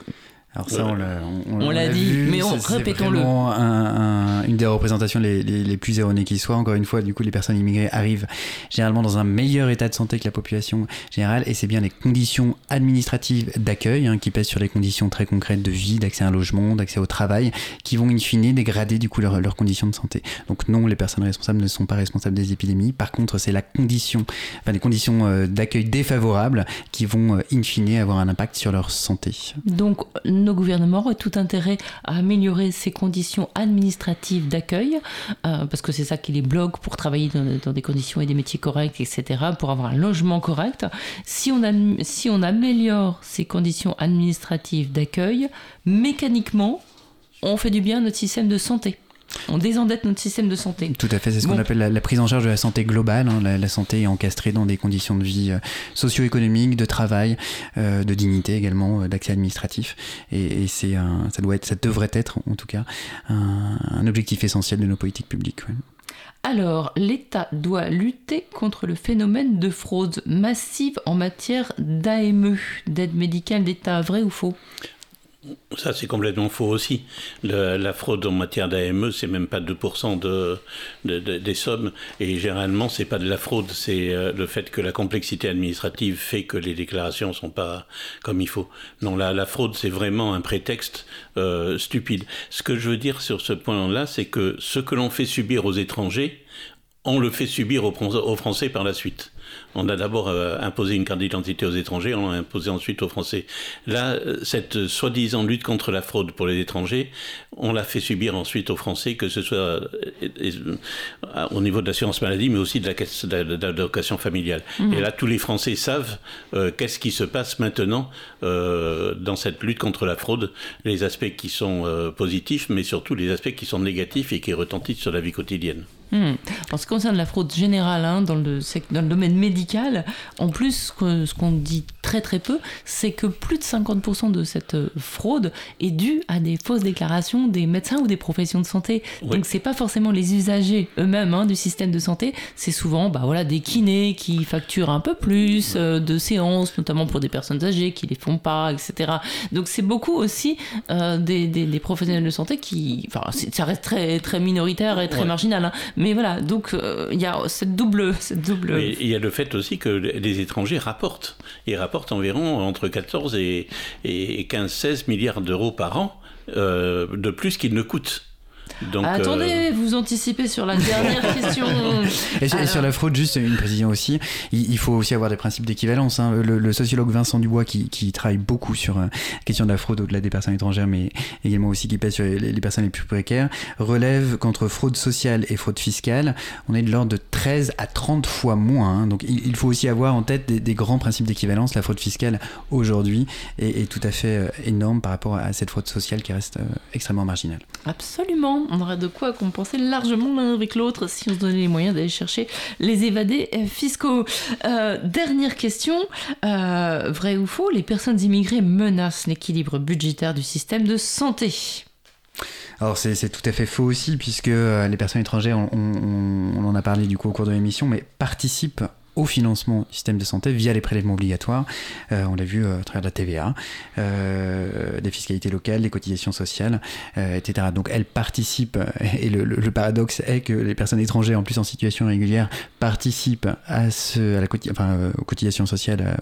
alors ça, on l'a dit, mais répétons-le. C'est une des représentations les, les, plus erronées qui soit. Encore une fois, du coup, les personnes immigrées arrivent généralement dans un meilleur état de santé que la population générale, et c'est bien les conditions administratives d'accueil hein, qui pèsent sur les conditions très concrètes de vie, d'accès à un logement, d'accès au travail, qui vont in fine dégrader du coup leurs conditions de santé. Donc non, les personnes responsables ne sont pas responsables des épidémies. Par contre, c'est la condition, enfin les conditions euh, d'accueil défavorables qui vont euh, in fine avoir un impact sur leur santé. Donc nos gouvernements ont tout intérêt à améliorer ces conditions administratives d'accueil, euh, parce que c'est ça qui les bloque pour travailler dans, des conditions et des métiers corrects, etc., pour avoir un logement correct. Si on améliore ces conditions administratives d'accueil, mécaniquement, on fait du bien à notre système de santé on désendette notre système de santé. Tout à fait, c'est ce qu'on appelle la, prise en charge de la santé globale. Hein. La, santé est encastrée dans des conditions de vie euh, socio-économiques, de travail, euh, de dignité également, euh, d'accès administratif. Et, c'est ça doit être, ça devrait être en tout cas un, objectif essentiel de nos politiques publiques. Alors, l'État doit lutter contre le phénomène de fraude massive en matière d'AME, d'aide médicale d'État, vrai ou faux? Ça, c'est complètement faux aussi. la fraude en matière d'AME, c'est même pas 2% de, des sommes. Et généralement, c'est pas de la fraude, c'est euh, le fait que la complexité administrative fait que les déclarations sont pas comme il faut. Non, la, la fraude, c'est vraiment un prétexte euh, stupide. Ce que je veux dire sur ce point-là, c'est que ce que l'on fait subir aux étrangers, on le fait subir aux Français par la suite. On a d'abord euh, imposé une carte d'identité aux étrangers, on l'a imposé ensuite aux Français. Là, euh, cette soi-disant lutte contre la fraude pour les étrangers, on l'a fait subir ensuite aux Français, que ce soit euh, au niveau de l'assurance maladie, mais aussi de la caisse d'allocation familiale. Mmh. Et là, tous les Français savent qu'est-ce qui se passe maintenant dans cette lutte contre la fraude, les aspects qui sont positifs, mais surtout les aspects qui sont négatifs et qui retentissent sur la vie quotidienne. Mmh. En ce qui concerne la fraude générale hein, dans, le, dans le domaine médical, en plus, ce qu'on dit très très peu, c'est que plus de 50% de cette euh, fraude est due à des fausses déclarations des médecins ou des professions de santé. Donc Donc c'est pas forcément les usagers eux-mêmes hein, du système de santé, c'est souvent bah, voilà, des kinés qui facturent un peu plus euh, de séances, notamment pour des personnes âgées qui les font pas, etc. Donc c'est beaucoup aussi euh, des, des, professionnels de santé qui... Enfin, ça reste très, très minoritaire et très marginal. Hein. Mais voilà, donc il y a cette double... Cette double... il y a le fait aussi que les étrangers rapportent. Ils rapportent environ entre 14 et, 15-16 milliards d'euros par an euh, de plus qu'ils ne coûtent. Donc, Attendez, vous anticipez sur la dernière question. Et, sur la fraude, juste une précision aussi, il, faut aussi avoir des principes d'équivalence. Hein. Le, sociologue Vincent Dubois, qui, qui travaille beaucoup sur la question de la fraude au-delà des personnes étrangères, mais également aussi qui pèse sur les, personnes les plus précaires, relève qu'entre fraude sociale et fraude fiscale, on est de l'ordre de 13 à 30 fois moins. Hein. Donc il, faut aussi avoir en tête des, grands principes d'équivalence. La fraude fiscale aujourd'hui est, tout à fait euh, énorme par rapport à cette fraude sociale qui reste euh, extrêmement marginale. Absolument, on aurait de quoi compenser largement l'un avec l'autre si on se donnait les moyens d'aller chercher les évadés euh, fiscaux. dernière question, vrai ou faux, les personnes immigrées menacent l'équilibre budgétaire du système de santé alors c'est tout à fait faux aussi, puisque les personnes étrangères, on, on, en a parlé du coup au cours de l'émission, mais participent au financement du système de santé via les prélèvements obligatoires. Euh, on l'a vu euh, à travers la TVA, euh, des fiscalités locales, des cotisations sociales, etc. Donc elles participent, et le, paradoxe est que les personnes étrangères, en plus en situation régulière, participent à, ce, à la enfin, aux cotisations sociales,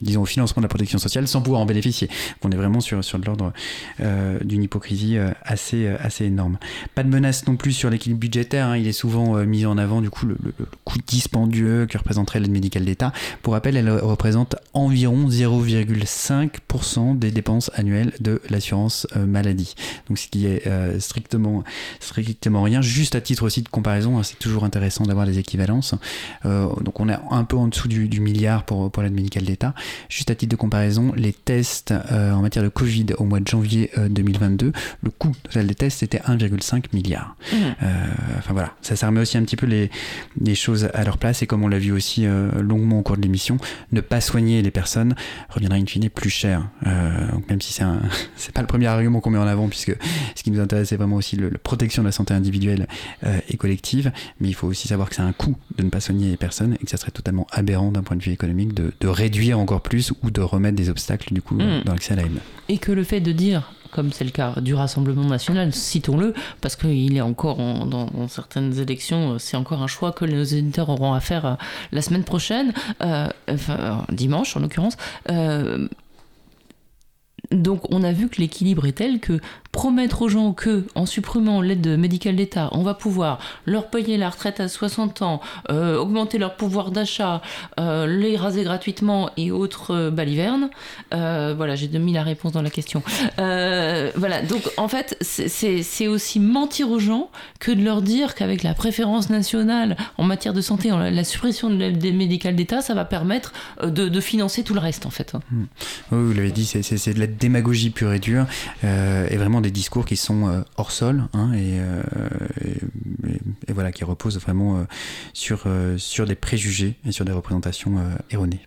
disons au financement de la protection sociale, sans pouvoir en bénéficier. on est vraiment sur, sur de l'ordre d'une hypocrisie assez, assez énorme. Pas de menace non plus sur l'équilibre budgétaire, hein. il est souvent mis en avant du coup le, coût dispendieux que représenterait l'aide médicale d'État. Pour rappel, elle représente environ 0,5% des dépenses annuelles de l'assurance euh, maladie. Donc ce qui est euh, strictement, strictement rien. Juste à titre aussi de comparaison, hein, c'est toujours intéressant d'avoir des équivalences. Euh, donc on est un peu en dessous du, milliard pour, pour l'aide médicale d'État. Juste à titre de comparaison, les tests en matière de Covid au mois de janvier 2022, le coût total des tests était 1,5 milliard. Mmh. enfin voilà, ça, ça remet aussi un petit peu les, les choses à leur place et comme on l'a vu aussi euh, longuement au cours de l'émission, ne pas soigner les personnes reviendra in fine plus cher. Euh, donc même si c'est c'est pas le premier argument qu'on met en avant, puisque ce qui nous intéresse c'est vraiment aussi la protection de la santé individuelle euh, et collective, mais il faut aussi savoir que c'est un coût de ne pas soigner les personnes et que ça serait totalement aberrant d'un point de vue économique de, réduire encore plus ou de remettre des obstacles du coup mmh. dans l'accès à l'AME. Et que le fait de dire comme c'est le cas du Rassemblement national, citons-le, parce qu'il est encore dans, certaines élections, c'est encore un choix que nos éditeurs auront à faire euh, la semaine prochaine, euh, enfin dimanche en l'occurrence. Euh, donc on a vu que l'équilibre est tel que promettre aux gens que, en supprimant l'aide médicale d'État, on va pouvoir leur payer la retraite à 60 ans, euh, augmenter leur pouvoir d'achat, euh, les raser gratuitement et autres euh, balivernes. voilà, j'ai mis la réponse dans la question. voilà, donc en fait, c'est aussi mentir aux gens que de leur dire qu'avec la préférence nationale en matière de santé, la suppression de l'aide médicale d'État, ça va permettre de, financer tout le reste, en fait. Mmh. Oui, vous l'avez dit, c'est de la démagogie pure et dure, et vraiment des discours qui sont euh, hors sol hein, euh, et, voilà, qui reposent vraiment euh, sur, sur des préjugés et sur des représentations erronées.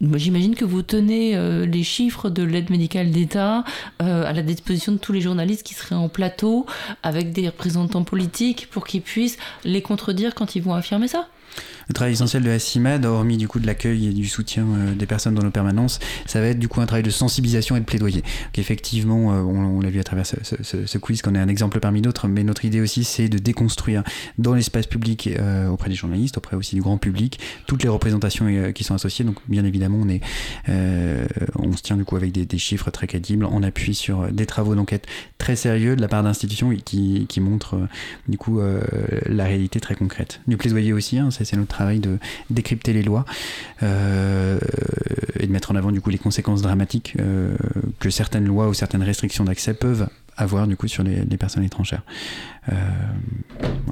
J'imagine que vous tenez les chiffres de l'aide médicale d'État à la disposition de tous les journalistes qui seraient en plateau avec des représentants politiques pour qu'ils puissent les contredire quand ils vont affirmer ça le travail essentiel de la CIMAD, hormis du coup de l'accueil et du soutien euh, des personnes dans nos permanences, ça va être du coup un travail de sensibilisation et de plaidoyer. effectivement, euh, on, l'a vu à travers ce, quiz qu'on est un exemple parmi d'autres, mais notre idée aussi c'est de déconstruire dans l'espace public euh, auprès des journalistes, auprès aussi du grand public, toutes les représentations qui sont associées. Donc bien évidemment, on, est, on se tient du coup avec des, chiffres très crédibles, on appuie sur des travaux d'enquête très sérieux de la part d'institutions qui, qui montrent du coup la réalité très concrète. Du plaidoyer aussi, hein, c'est notre de décrypter les lois euh, et de mettre en avant du coup les conséquences dramatiques euh, que certaines lois ou certaines restrictions d'accès peuvent avoir du coup sur les, personnes étrangères. Euh,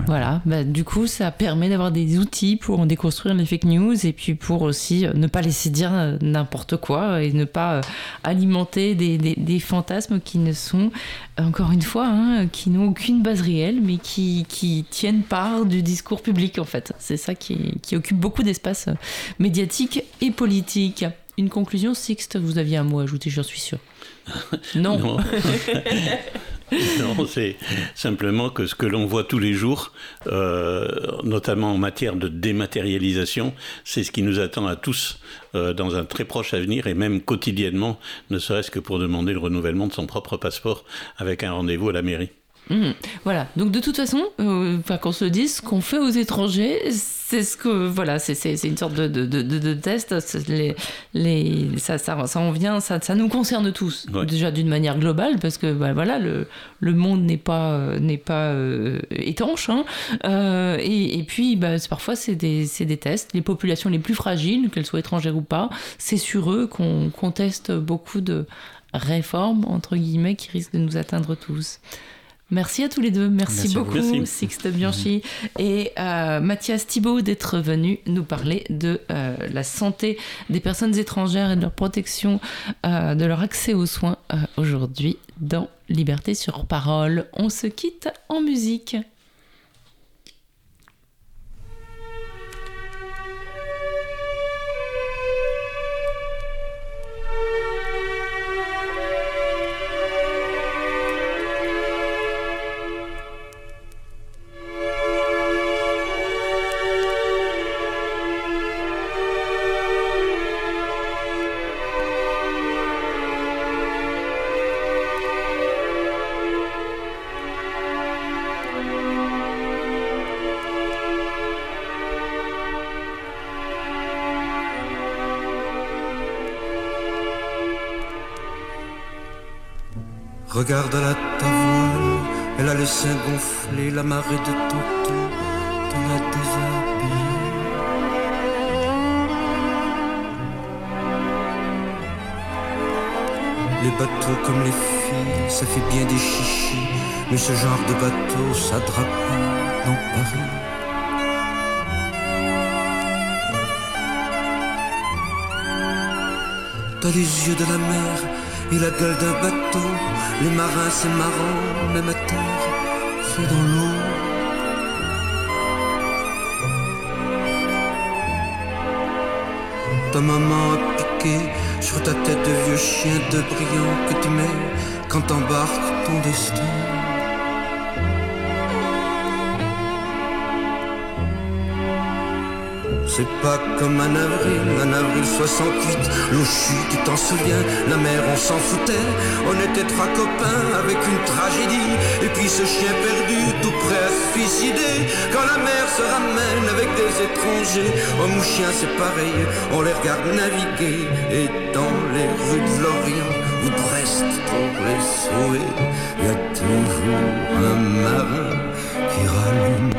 voilà, bah, du coup ça permet d'avoir des outils pour déconstruire les fake news et puis pour aussi ne pas laisser dire n'importe quoi et ne pas alimenter des, des, fantasmes qui ne sont, encore une fois, hein, qui n'ont aucune base réelle mais qui, qui, tiennent part du discours public en fait. C'est ça qui, qui occupe beaucoup d'espace médiatique et politique. Une conclusion, Sixte, vous aviez un mot à ajouter, j'en suis sûr. Non. non. c'est simplement que ce que l'on voit tous les jours, euh, notamment en matière de dématérialisation, c'est ce qui nous attend à tous euh, dans un très proche avenir et même quotidiennement, ne serait-ce que pour demander le renouvellement de son propre passeport avec un rendez-vous à la mairie. Mmh. Voilà, donc de toute façon, euh, qu'on se dise, ce qu'on fait aux étrangers, c'est ce que voilà, c'est une sorte de, de, de, de test. Les, les, ça, ça, ça en vient, ça, ça nous concerne tous déjà d'une manière globale parce que bah, voilà, le, le monde n'est pas n'est pas euh, étanche. Hein. Euh, et, et, puis bah, parfois c'est des, des tests. Les populations les plus fragiles, qu'elles soient étrangères ou pas, c'est sur eux qu'on conteste beaucoup de réformes entre guillemets qui risquent de nous atteindre tous. Merci à tous les deux. Merci, beaucoup, Sixte Bianchi et euh, Mathias Thibault d'être venus nous parler de euh, la santé des personnes étrangères et de leur protection, euh, de leur accès aux soins aujourd'hui dans Liberté sur parole. On se quitte en musique. Regarde la ta elle a le sein gonflé, la marée de Toto te la. Les bateaux comme les filles, ça fait bien des chichis, mais ce genre de bateau, ça drape dans Paris. T'as les yeux de la mer et la gueule d'un bateau. Les marins, c'est marrant, même à terre, c'est dans l'eau. Ta maman a piqué sur ta tête de vieux chien de brillant que tu mets quand t'embarques ton destin. C'est pas comme un avril, un avril 68, l'eau chute, tu t'en souviens, la mer on s'en foutait, on était trois copains avec une tragédie, et puis ce chien perdu tout prêt à se suicider, quand la mer se ramène avec des étrangers, homme ou chien c'est pareil, on les regarde naviguer, et dans les rues de Lorient ou de Brest pour les sauver, y a toujours un marin qui rallume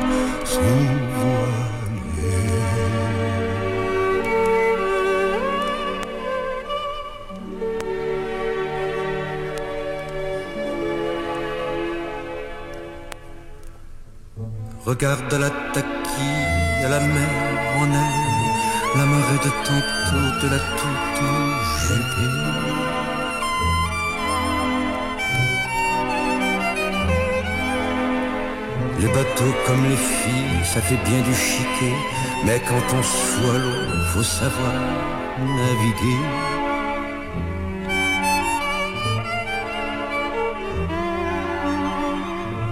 son Regarde la taquille la mer en elle, la marée de tantôt de la tout enjupée. Les bateaux comme les filles, ça fait bien du chiquet, mais quand on se à l'eau, faut savoir naviguer.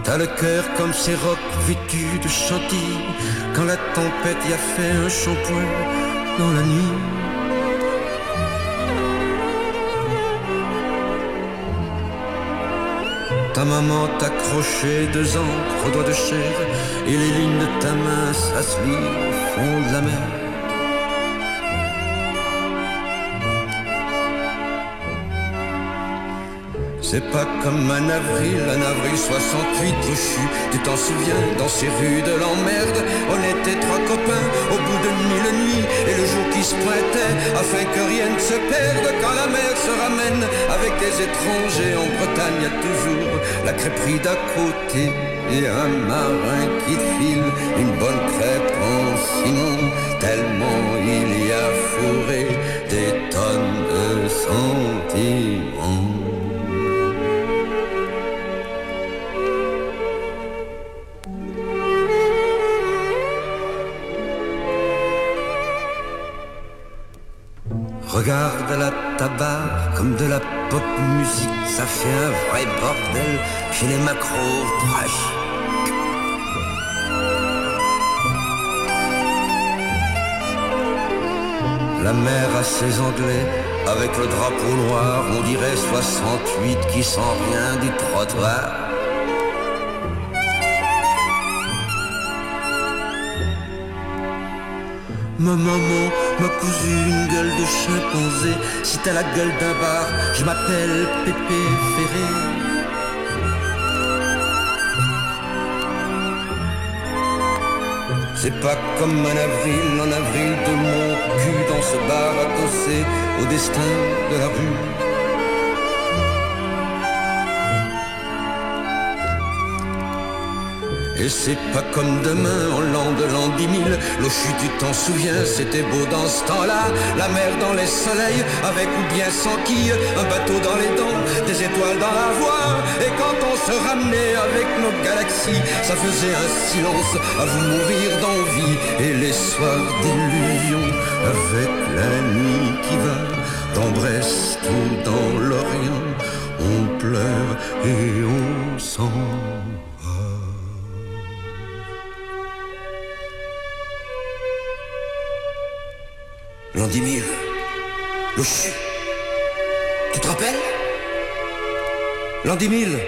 T'as le cœur comme ces rocs vêtus de chantilly. Quand la tempête y a fait un shampoing dans la nuit. Ta maman t'accrochait deux encres, doigts de chair Et les lignes de ta main s'assoient au fond de la mer C'est pas comme un avril, un avril 68 reçu. Tu t'en souviens, dans ces rues de l'emmerde, on était trois copains au bout de mille nuits. Et le jour qui se pointait, afin que rien ne se perde, quand la mer se ramène avec des étrangers en Bretagne, y a toujours la crêperie d'à côté. Et un marin qui file une bonne crêpe en ciment, tellement il y a fourré des tonnes de sentiments. Regarde la tabac comme de la pop musique, ça fait un vrai bordel chez les macros tragiques. La mer a ses anglais, avec le drapeau noir, on dirait 68 qui sent rien du trottoir. Ma maman m'a cousu une gueule de chimpanzé. Si t'as la gueule d'un bar, je m'appelle Pépé Ferré. C'est pas comme un avril, en avril de mon cul dans ce bar adossé au destin de la rue. Et c'est pas comme demain, en l'an de l'an dix mille. Le chute, tu t'en souviens, c'était beau dans ce temps-là. La mer dans les soleils, avec ou bien sans quille. Un bateau dans les dents, des étoiles dans la voie. Et quand on se ramenait avec nos galaxies, ça faisait un silence à vous mourir d'envie. Et les soirs d'illusion, avec la nuit qui va. Dans Brest ou dans l'Orient, on pleure et on s'en L'an 10 000. Le. Tu te rappelles? L'an 10 000.